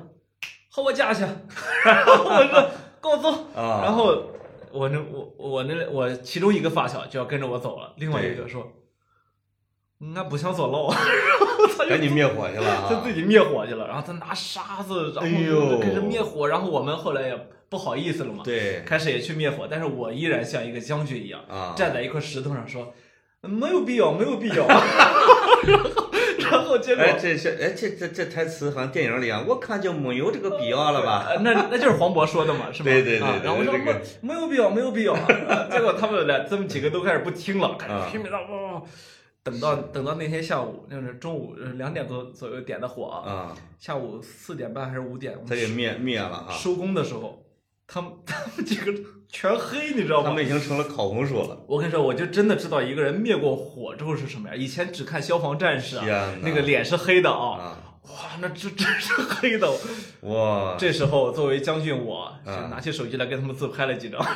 和我家去，然后我说跟我走，啊，然后我那我我那我其中一个发小就要跟着我走了，另外一个说，那不想走了，赶紧灭火去了 啊。他自！己灭火去了，然后他拿沙子，然哎后就跟着灭火，然后我们后来也不好意思了嘛，对。开始也去灭火，但是我依然像一个将军一样，啊，站在一块石头上说，没有必要，没有必要，然后然后结果。哎，这是哎，这这这台词好像电影里啊，我看就没有这个必要了吧？呃那那就是黄渤说的嘛，是吧？对对对对啊然后我说这个没没有必要，没有必要。啊结果他们俩这么几个都开始不听了，开啊始拼命的哇。等到等到那天下午，就是中午呃两点多左右点的火啊，啊，下午四点半还是五点，我们他给灭灭了啊，收工的时候，他们 他们几个全黑，你知道吗他们？已经成了烤红薯了。我跟你说，我就真的知道一个人灭过火之后是什么样。以前只看消防战士啊，那个脸是黑的啊，啊，哇，那这真是黑的。哇，这时候作为将军我，拿起手机来跟他们自拍了几张。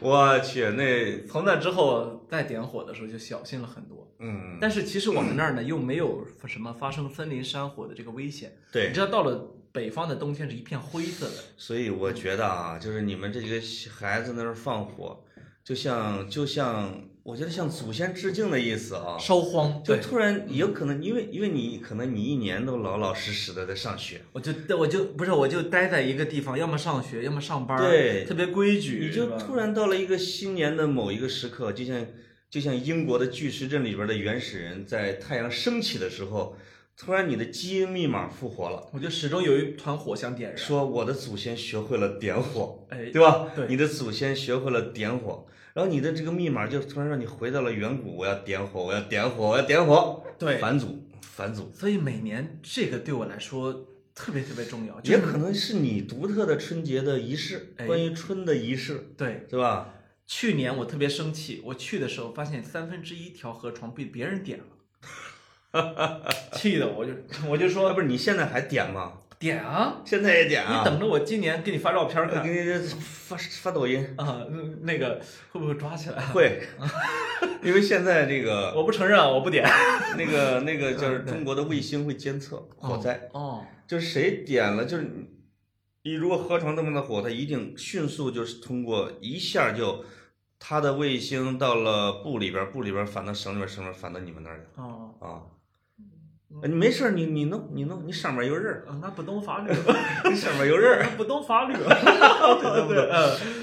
我去，那 从那之后再点火的时候就小心了很多。嗯，但是其实我们那儿呢又没有什么发生森林山火的这个危险。对你知，道到了北方的冬天是一片灰色的，所以我觉得啊，就是你们这几个孩子那儿放火，就像就像，我觉得像祖先致敬的意思啊。烧荒。对，就突然有可能，因为因为你可能你一年都老老实实的在上学，我就我就不是我就待在一个地方，要么上学，要么上班，对特别规矩。你就突然到了一个新年的某一个时刻，就像就像英国的巨石阵里边的原始人在太阳升起的时候，突然你的基因密码复活了，我就始终有一团火想点燃。说我的祖先学会了点火，哎，对吧？对你的祖先学会了点火，然后你的这个密码就突然让你回到了远古，我要点火，我要点火，我要点火，对，返祖，返祖。所以每年这个对我来说特别特别重要，就是也可能是你独特的春节的仪式，哎关于春的仪式，对。对吧？去年我特别生气，我去的时候发现三分之一条河床被别人点了，气的我就我就啊，说不是，你现在还点吗？点啊，现在也点啊？你等着我今年给你发照片看给你发发抖音，啊，嗯那个会不会抓起来？会，因为现在这个我不承认啊，我不点。那个那个就是中国的卫星会监测火灾，哦，就是谁点了，就是你你如果合成那么的火，它一定迅速就是通过一下就。它的卫星到了部里边，部里边儿反到省里边，省里边儿反到你们那儿去哦，啊！你没事儿，你你弄你弄，你上面有人儿，哦那不懂法律，你上面有人儿，不懂法律。对 对，对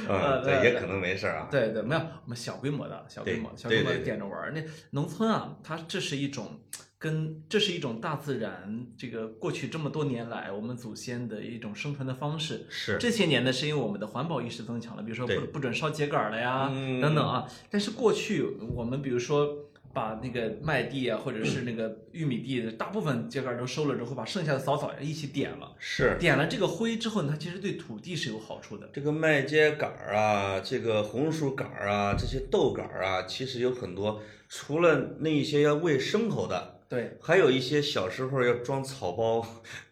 嗯，对对，也可能没事儿啊。对对，没有，我们小规模的，小规模，小规模点着玩儿。那农村啊，它这是一种跟这是一种大自然这个过去这么多年来我们祖先的一种生存的方式。是，这些年呢，是因为我们的环保意识增强了，比如说不不准烧秸秆儿了呀，嗯等等啊。但是过去我们比如说把那个麦地啊，或者是那个玉米地的大部分秸秆儿都收了之后，把剩下的扫草一起点了。是点了这个灰之后呢，它其实对土地是有好处的。这个麦秸秆儿啊，这个红薯秆儿啊，这些豆秆儿啊，其实有很多，除了那一些要喂牲口的，对，还有一些小时候要装草包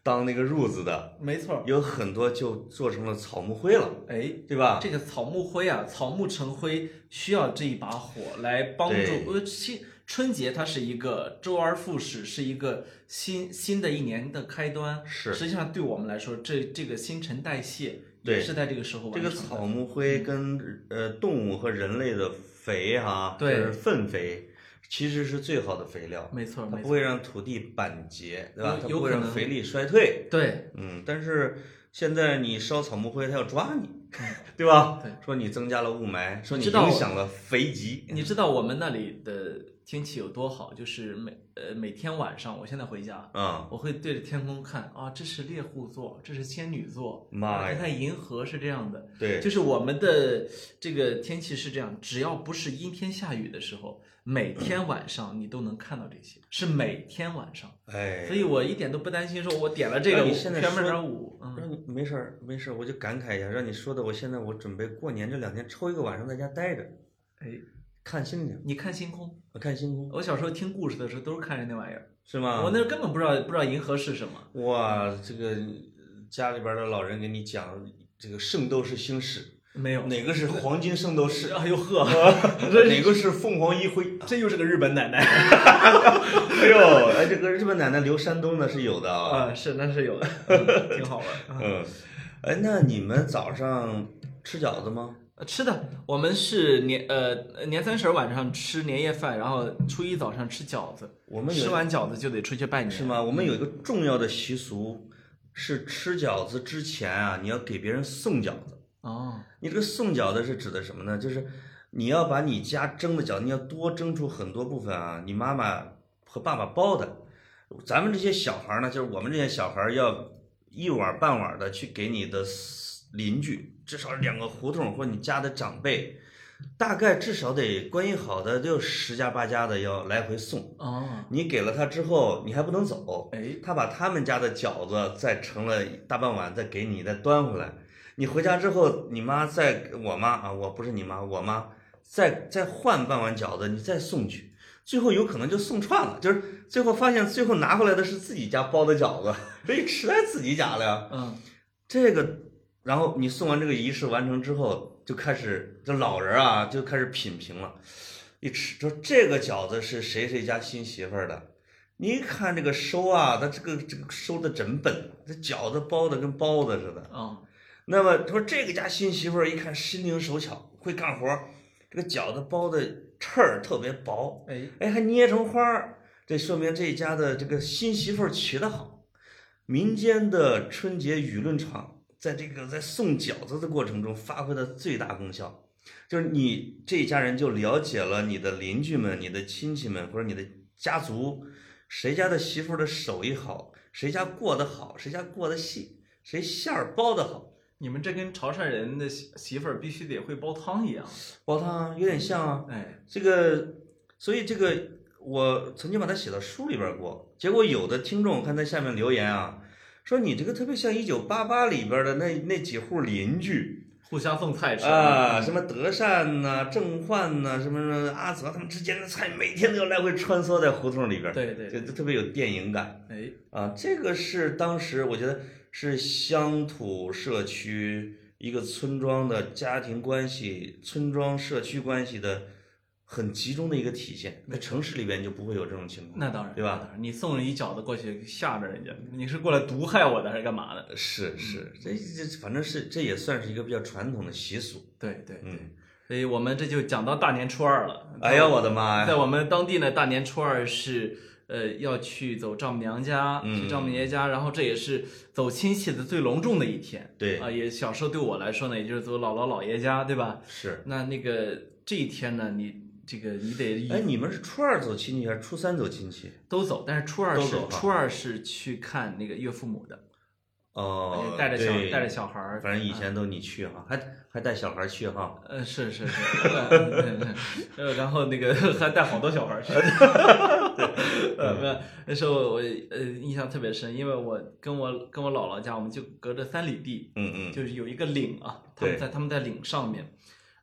当那个褥子的，没错儿。有很多就做成了草木灰了，哎，对吧？这个草木灰啊，草木成灰需要这一把火来帮助对。呃，新春节它是一个周而复始，是一个新新的一年的开端。是实际上对我们来说，这这个新陈代谢也是在这个时候完这成的。个草木灰跟呃动物和人类的肥哈、对就是粪肥，其实是最好的肥料，没错，没错。它不会让土地板结，对吧？它不会让肥力衰退。对，嗯，但是现在你烧草木灰，它要抓你，对吧？对，说你增加了雾霾，说你影响了肥瘠。你知道我们那里的天气有多好？就是每呃每天晚上，我现在回家，啊、我会对着天空看啊，这是猎户座，这是仙女座，妈呀你看银河是这样的。对，就是我们的这个天气是这样，只要不是阴天下雨的时候，每天晚上你都能看到这些，是每天晚上，哎，所以我一点都不担心，说我点了这个那你现在全门说点五，嗯，让你没事儿没事儿，我就感慨一下，让你说的，我现在我准备过年这两天抽一个晚上在家待着，哎，看星星，你看星空，我看星空，我小时候听故事的时候都是看着那玩意儿，是吗？我那时候根本不知道不知道银河是什么，哇，这个家里边的老人给你讲这个圣斗士星矢，没有，哪个是黄金圣斗士，哎呦呵，哪个是凤凰一辉？这又是个日本奶奶。哎呦，哎，这个日本奶奶留山东的是有的啊。啊，是那是有的，嗯 挺好玩。嗯，哎，那你们早上吃饺子吗？呃吃的，我们是年呃年三十儿晚上吃年夜饭，然后初一早上吃饺子。我们吃完饺子就得出去拜年，是吗？我们有一个重要的习俗，是吃饺子之前啊，你要给别人送饺子。哦，你这个送饺子是指的什么呢？就是你要把你家蒸的饺子，你要多蒸出很多部分啊，你妈妈和爸爸包的。咱们这些小孩儿呢，就是我们这些小孩儿要一碗半碗的去给你的邻居，至少两个胡同或你家的长辈，大概至少得关系好的，得有十家八家的要来回送。哦，你给了他之后，你还不能走，哎，他把他们家的饺子再盛了大半碗，再给你，再端回来。你回家之后，你妈再我妈啊，我不是你妈，我妈再再换半碗饺子，你再送去，最后有可能就送串了，就是最后发现最后拿回来的是自己家包的饺子，这一吃在自己家了呀。嗯，这个，然后你送完这个仪式完成之后，就开始这老人啊就开始品评了，一吃说这个饺子是谁谁家新媳妇儿的。你一看这个收啊，他这个这个收的真笨，这饺子包的跟包子似的。啊，那么他说这个家新媳妇儿一看心灵手巧，会干活儿，这个饺子包的翅儿特别薄，哎，哎还捏成花儿，这说明这家的这个新媳妇儿娶得好。民间的春节舆论场在这个在送饺子的过程中发挥的最大功效，就是你这一家人就了解了你的邻居们、你的亲戚们或者你的家族谁家的媳妇儿的手艺好，谁家过得好，谁家过得细，谁馅儿包得好。你们这跟潮汕人的媳媳妇儿必须得会煲汤一样。煲汤啊有点像啊，哎，这个，所以这个我曾经把它写到书里边儿过，结果有的听众看在下面留言啊，说你这个特别像一九八八里边的那那几户邻居互相送菜吃啊，什么德善呐、郑焕呐、什么什么阿泽他们之间的菜，每天都要来回穿梭在胡同里边儿，对对，就就特别有电影感哎，啊。这个是当时我觉得是乡土社区一个村庄的家庭关系、村庄社区关系的很集中的一个体现。在城市里边就不会有这种情况。那当然，对吧当然？你送人一饺子过去吓着人家，你是过来毒害我的还是干嘛的？是是，这这反正是这也算是一个比较传统的习俗。对对，对，所以我们这就讲到大年初二了。哎呀，我的妈呀！在我们当地呢，大年初二是呃要去走丈母娘家，嗯去丈母爷家，然后这也是走亲戚的最隆重的一天。对啊、也小时候对我来说呢，也就是走姥姥姥爷家，对吧？是。那那个这一天呢，你这个你得哎，你们是初二走亲戚还是初三走亲戚？都走，但是初二是初二是去看那个岳父母的，哦，带着小带着小孩儿，反正以前都你去哈，还还带小孩去哈。呃，是是是，呃，呃 然后那个 还带好多小孩儿去，呃，那时候我呃印象特别深，因为我跟我跟我姥姥家，我们就隔着三里地，嗯嗯，就是有一个岭啊，他们在他们在岭上面，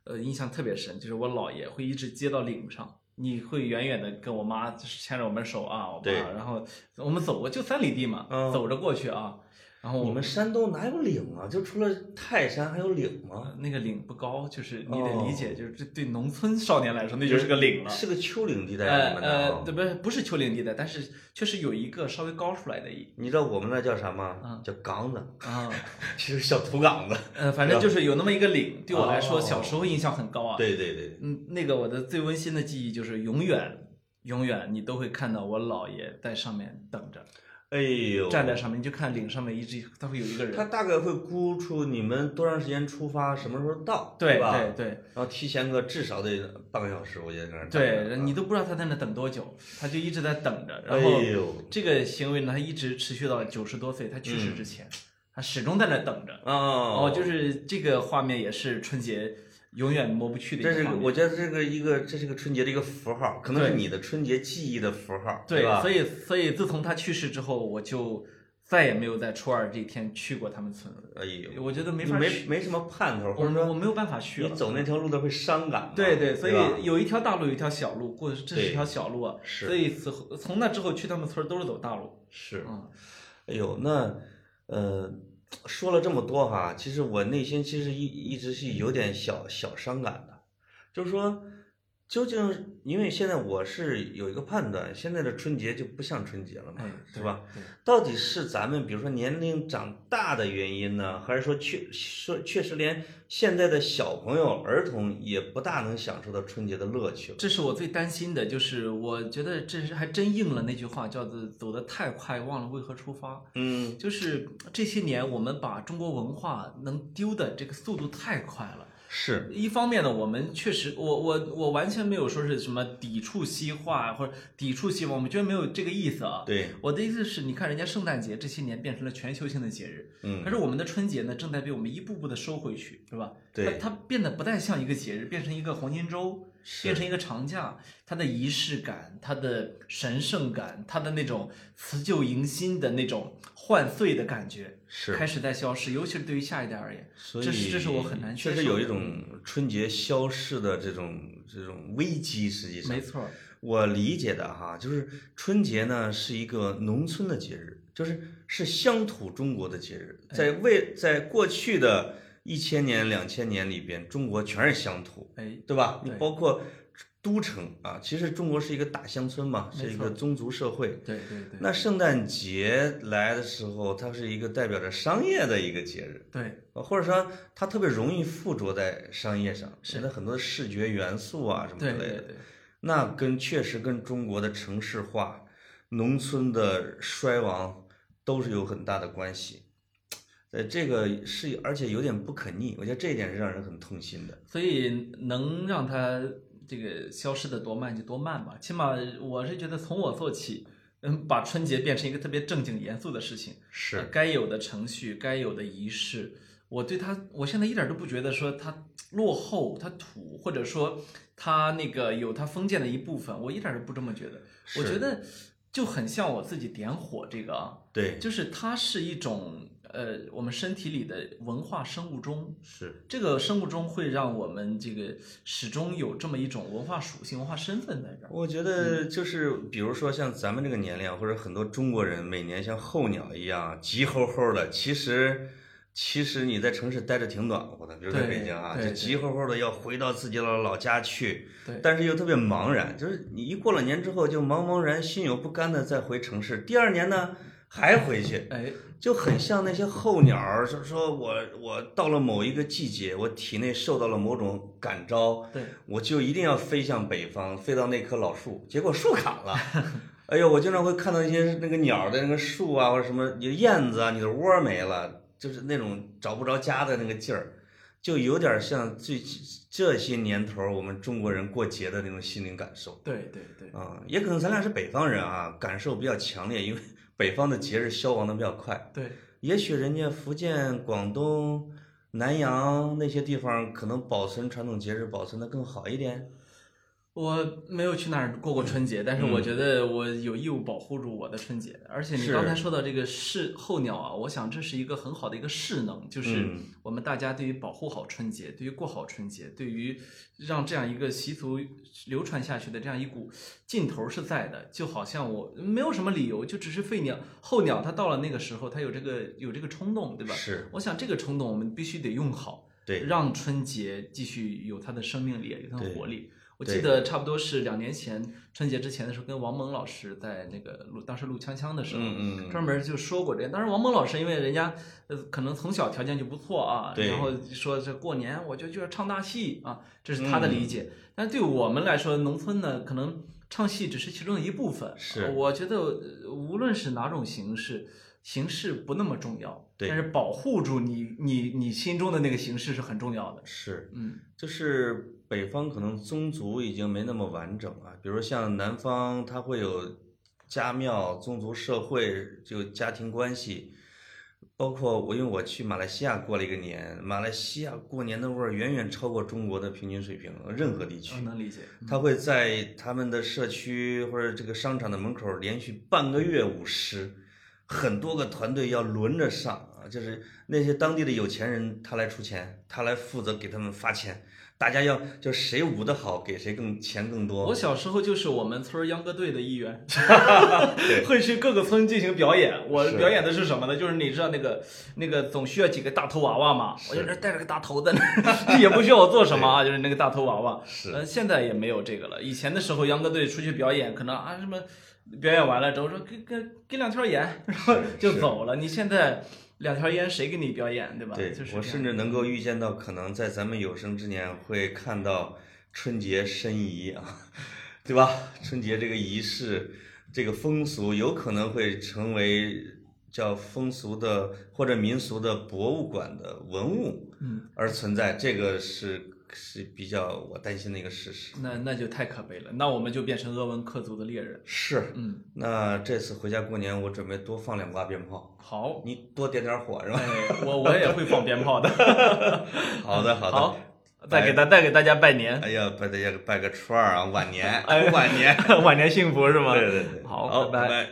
呃，印象特别深，就是我姥爷会一直接到岭上。你会远远的跟我妈就是牵着我们手啊，我妈，然后我们走过就三里地嘛，嗯走着过去啊，然后我们山东哪有岭啊？就除了泰山还有岭吗？呃那个岭不高，就是你得哦理解，就是这对农村少年来说，那就是个岭了。是个丘陵地带啊，呃对不是不是丘陵地带，但是确实有一个稍微高出来的一你知道我们那叫啥吗嗯？叫岗子，啊，其实小土岗子。呃，反正就是有那么一个岭，对我来说哦小时候印象很高啊。对对对，嗯，那个我的最温馨的记忆就是永远永远你都会看到我姥爷在上面等着，哎呦，站在上面，你就看岭上面一直他会有一个人。他大概会估出你们多长时间出发，什么时候到，对吧？对对。然后提前个至少得半个小时，我觉得在那儿等对，你都不知道他在那等多久，他就一直在等着，然后哎呦。这个行为呢，他一直持续到九十多岁，他去世之前，他始终在那等着。哦，就是这个画面也是春节永远抹不去的这是个，一个画面。我觉得这个一个，这是个春节的一个符号，可能是你的春节记忆的符号，对，吧？所以所以自从他去世之后，我就再也没有在初二这一天去过他们村。哎呦，我觉得没法去，没什么盼头，或我者说我没有办法去了。你走那条路都会伤感。对对，所以有一条大路，有一条小路，过这是一条小路啊。是所以此后从那之后去他们村都是走大路。是，嗯，哎呦，那呃，说了这么多哈，其实我内心其实一一直是有点小小伤感的，就是说，究竟因为现在我是有一个判断，现在的春节就不像春节了嘛哎，，是吧？对？对到底是咱们比如说年龄长大的原因呢，还是说确说确实连现在的小朋友、儿童也不大能享受到春节的乐趣了？这是我最担心的，就是我觉得这是还真应了那句话，叫做“走得太快，忘了为何出发”。嗯，就是这些年我们把中国文化能丢的这个速度太快了。是，一方面呢，我们确实，我我我完全没有说是什么抵触西化或者抵触西方，我们绝对没有这个意思啊。对，我的意思是，你看人家圣诞节这些年变成了全球性的节日，嗯可，是我们的春节呢，正在被我们一步步的收回去，是吧？对它它变得不再像一个节日，变成一个黄金周，是变成一个长假，它的仪式感、它的神圣感、它的那种辞旧迎新的那种换岁的感觉，是开始在消失，尤其是对于下一代而言，所以这是这是我很难。确实有一种春节消逝的这种这种危机。实际上，没错，我理解的哈，就是春节呢是一个农村的节日，就是是乡土中国的节日。哎在未在过去的一千年、两千年里边，中国全是乡土，哎，对吧？你包括都城啊，其实中国是一个大乡村嘛，是一个宗族社会。对对对，那圣诞节来的时候，它是一个代表着商业的一个节日。对呃或者说它特别容易附着在商业上，是现在很多视觉元素啊什么之类的，对对对，那跟确实跟中国的城市化、农村的衰亡都是有很大的关系。呃，这个是而且有点不可逆，我觉得这一点是让人很痛心的。所以能让它这个消失的多慢就多慢吧，起码我是觉得从我做起，嗯，把春节变成一个特别正经严肃的事情，呃是该有的程序，该有的仪式，我对他，我现在一点都不觉得说他落后，他土，或者说他那个有他封建的一部分，我一点都不这么觉得。我觉得就很像我自己点火这个啊，对，就是它是一种呃我们身体里的文化生物钟。是这个生物钟会让我们这个始终有这么一种文化属性、文化身份在这儿。我觉得就是，比如说像咱们这个年龄，或者很多中国人每年像候鸟一样急吼吼的，其实其实你在城市待着挺暖和的，比如在北京啊，就急吼吼的要回到自己的老家去，对但是又特别茫然，就是你一过了年之后就茫茫然、心有不甘的再回城市，第二年呢还回去，哎，就很像那些候鸟儿，就是说我我到了某一个季节，我体内受到了某种感召，对，我就一定要飞向北方，飞到那棵老树，结果树砍了。哎呦，我经常会看到一些那个鸟的那个树啊，或者什么，你的燕子啊，你的窝没了，就是那种找不着家的那个劲儿，就有点像最这些年头我们中国人过节的那种心灵感受对对对，啊、也可能咱俩是北方人啊，感受比较强烈，因为 北方的节日消亡的比较快。对，也许人家福建、广东、南阳那些地方可能保存传统节日保存的更好一点。我没有去那儿过过春节，但是我觉得我有义务保护住我的春节。而且你刚才说到这个侍候鸟啊，我想这是一个很好的一个势能，就是嗯我们大家对于保护好春节，对于过好春节，对于让这样一个习俗流传下去的这样一股劲头是在的。就好像我没有什么理由，就只是飞鸟候鸟，它到了那个时候，它有这个有这个冲动，对吧？是我想这个冲动我们必须得用好。对，让春节继续有它的生命力，有它的活力。我记得差不多是两年前春节之前的时候，跟王蒙老师在那个录当时录锵锵的时候，嗯嗯专门就说过这个。当时，王蒙老师因为人家呃可能从小条件就不错啊，对然后说这过年我就就要唱大戏啊，这是他的嗯理解。但对我们来说，农村呢可能唱戏只是其中的一部分。是我觉得呃无论是哪种形式。形式不那么重要，对但是保护住你你你心中的那个形式是很重要的。是，嗯，就是北方可能宗族已经没那么完整了，比如像南方，它会有家庙、宗族社会，就家庭关系。包括我，因为我去马来西亚过了一个年，马来西亚过年的味儿远远超过中国的平均水平，任何地区。能理解。他会在他们的社区或者这个商场的门口连续半个月舞狮，很多个团队要轮着上啊，就是那些当地的有钱人他来出钱，他来负责给他们发钱，大家要就谁舞的好给谁更钱更多。我小时候就是我们村秧歌队的一员，对 会去各个村进行表演。我表演的是什么呢？就是你知道那个那个总需要几个大头娃娃嘛，我就这带着个大头在那，也不需要我做什么啊，就是那个大头娃娃。是呃，现在也没有这个了。以前的时候，秧歌队出去表演，可能啊什么表演完了之后说给给给两条烟，然后就走了。你现在两条烟谁给你表演，对吧？对就是我甚至能够预见到，可能在咱们有生之年会看到春节申遗啊，对吧？春节这个仪式，这个风俗，有可能会成为叫风俗的或者民俗的博物馆的文物，嗯，而存在，这个是是比较我担心的一个事实。那那就太可悲了。那我们就变成鄂温克族的猎人。是，嗯，那这次回家过年，我准备多放两挂鞭炮，好。你多点点火是吧？哎，我我也会放鞭炮的。好的，好的。好，再给大再给大家拜年，哎呀，拜大家拜个串儿啊，晚年，哎晚年，晚年幸福是吗？对对对，好拜拜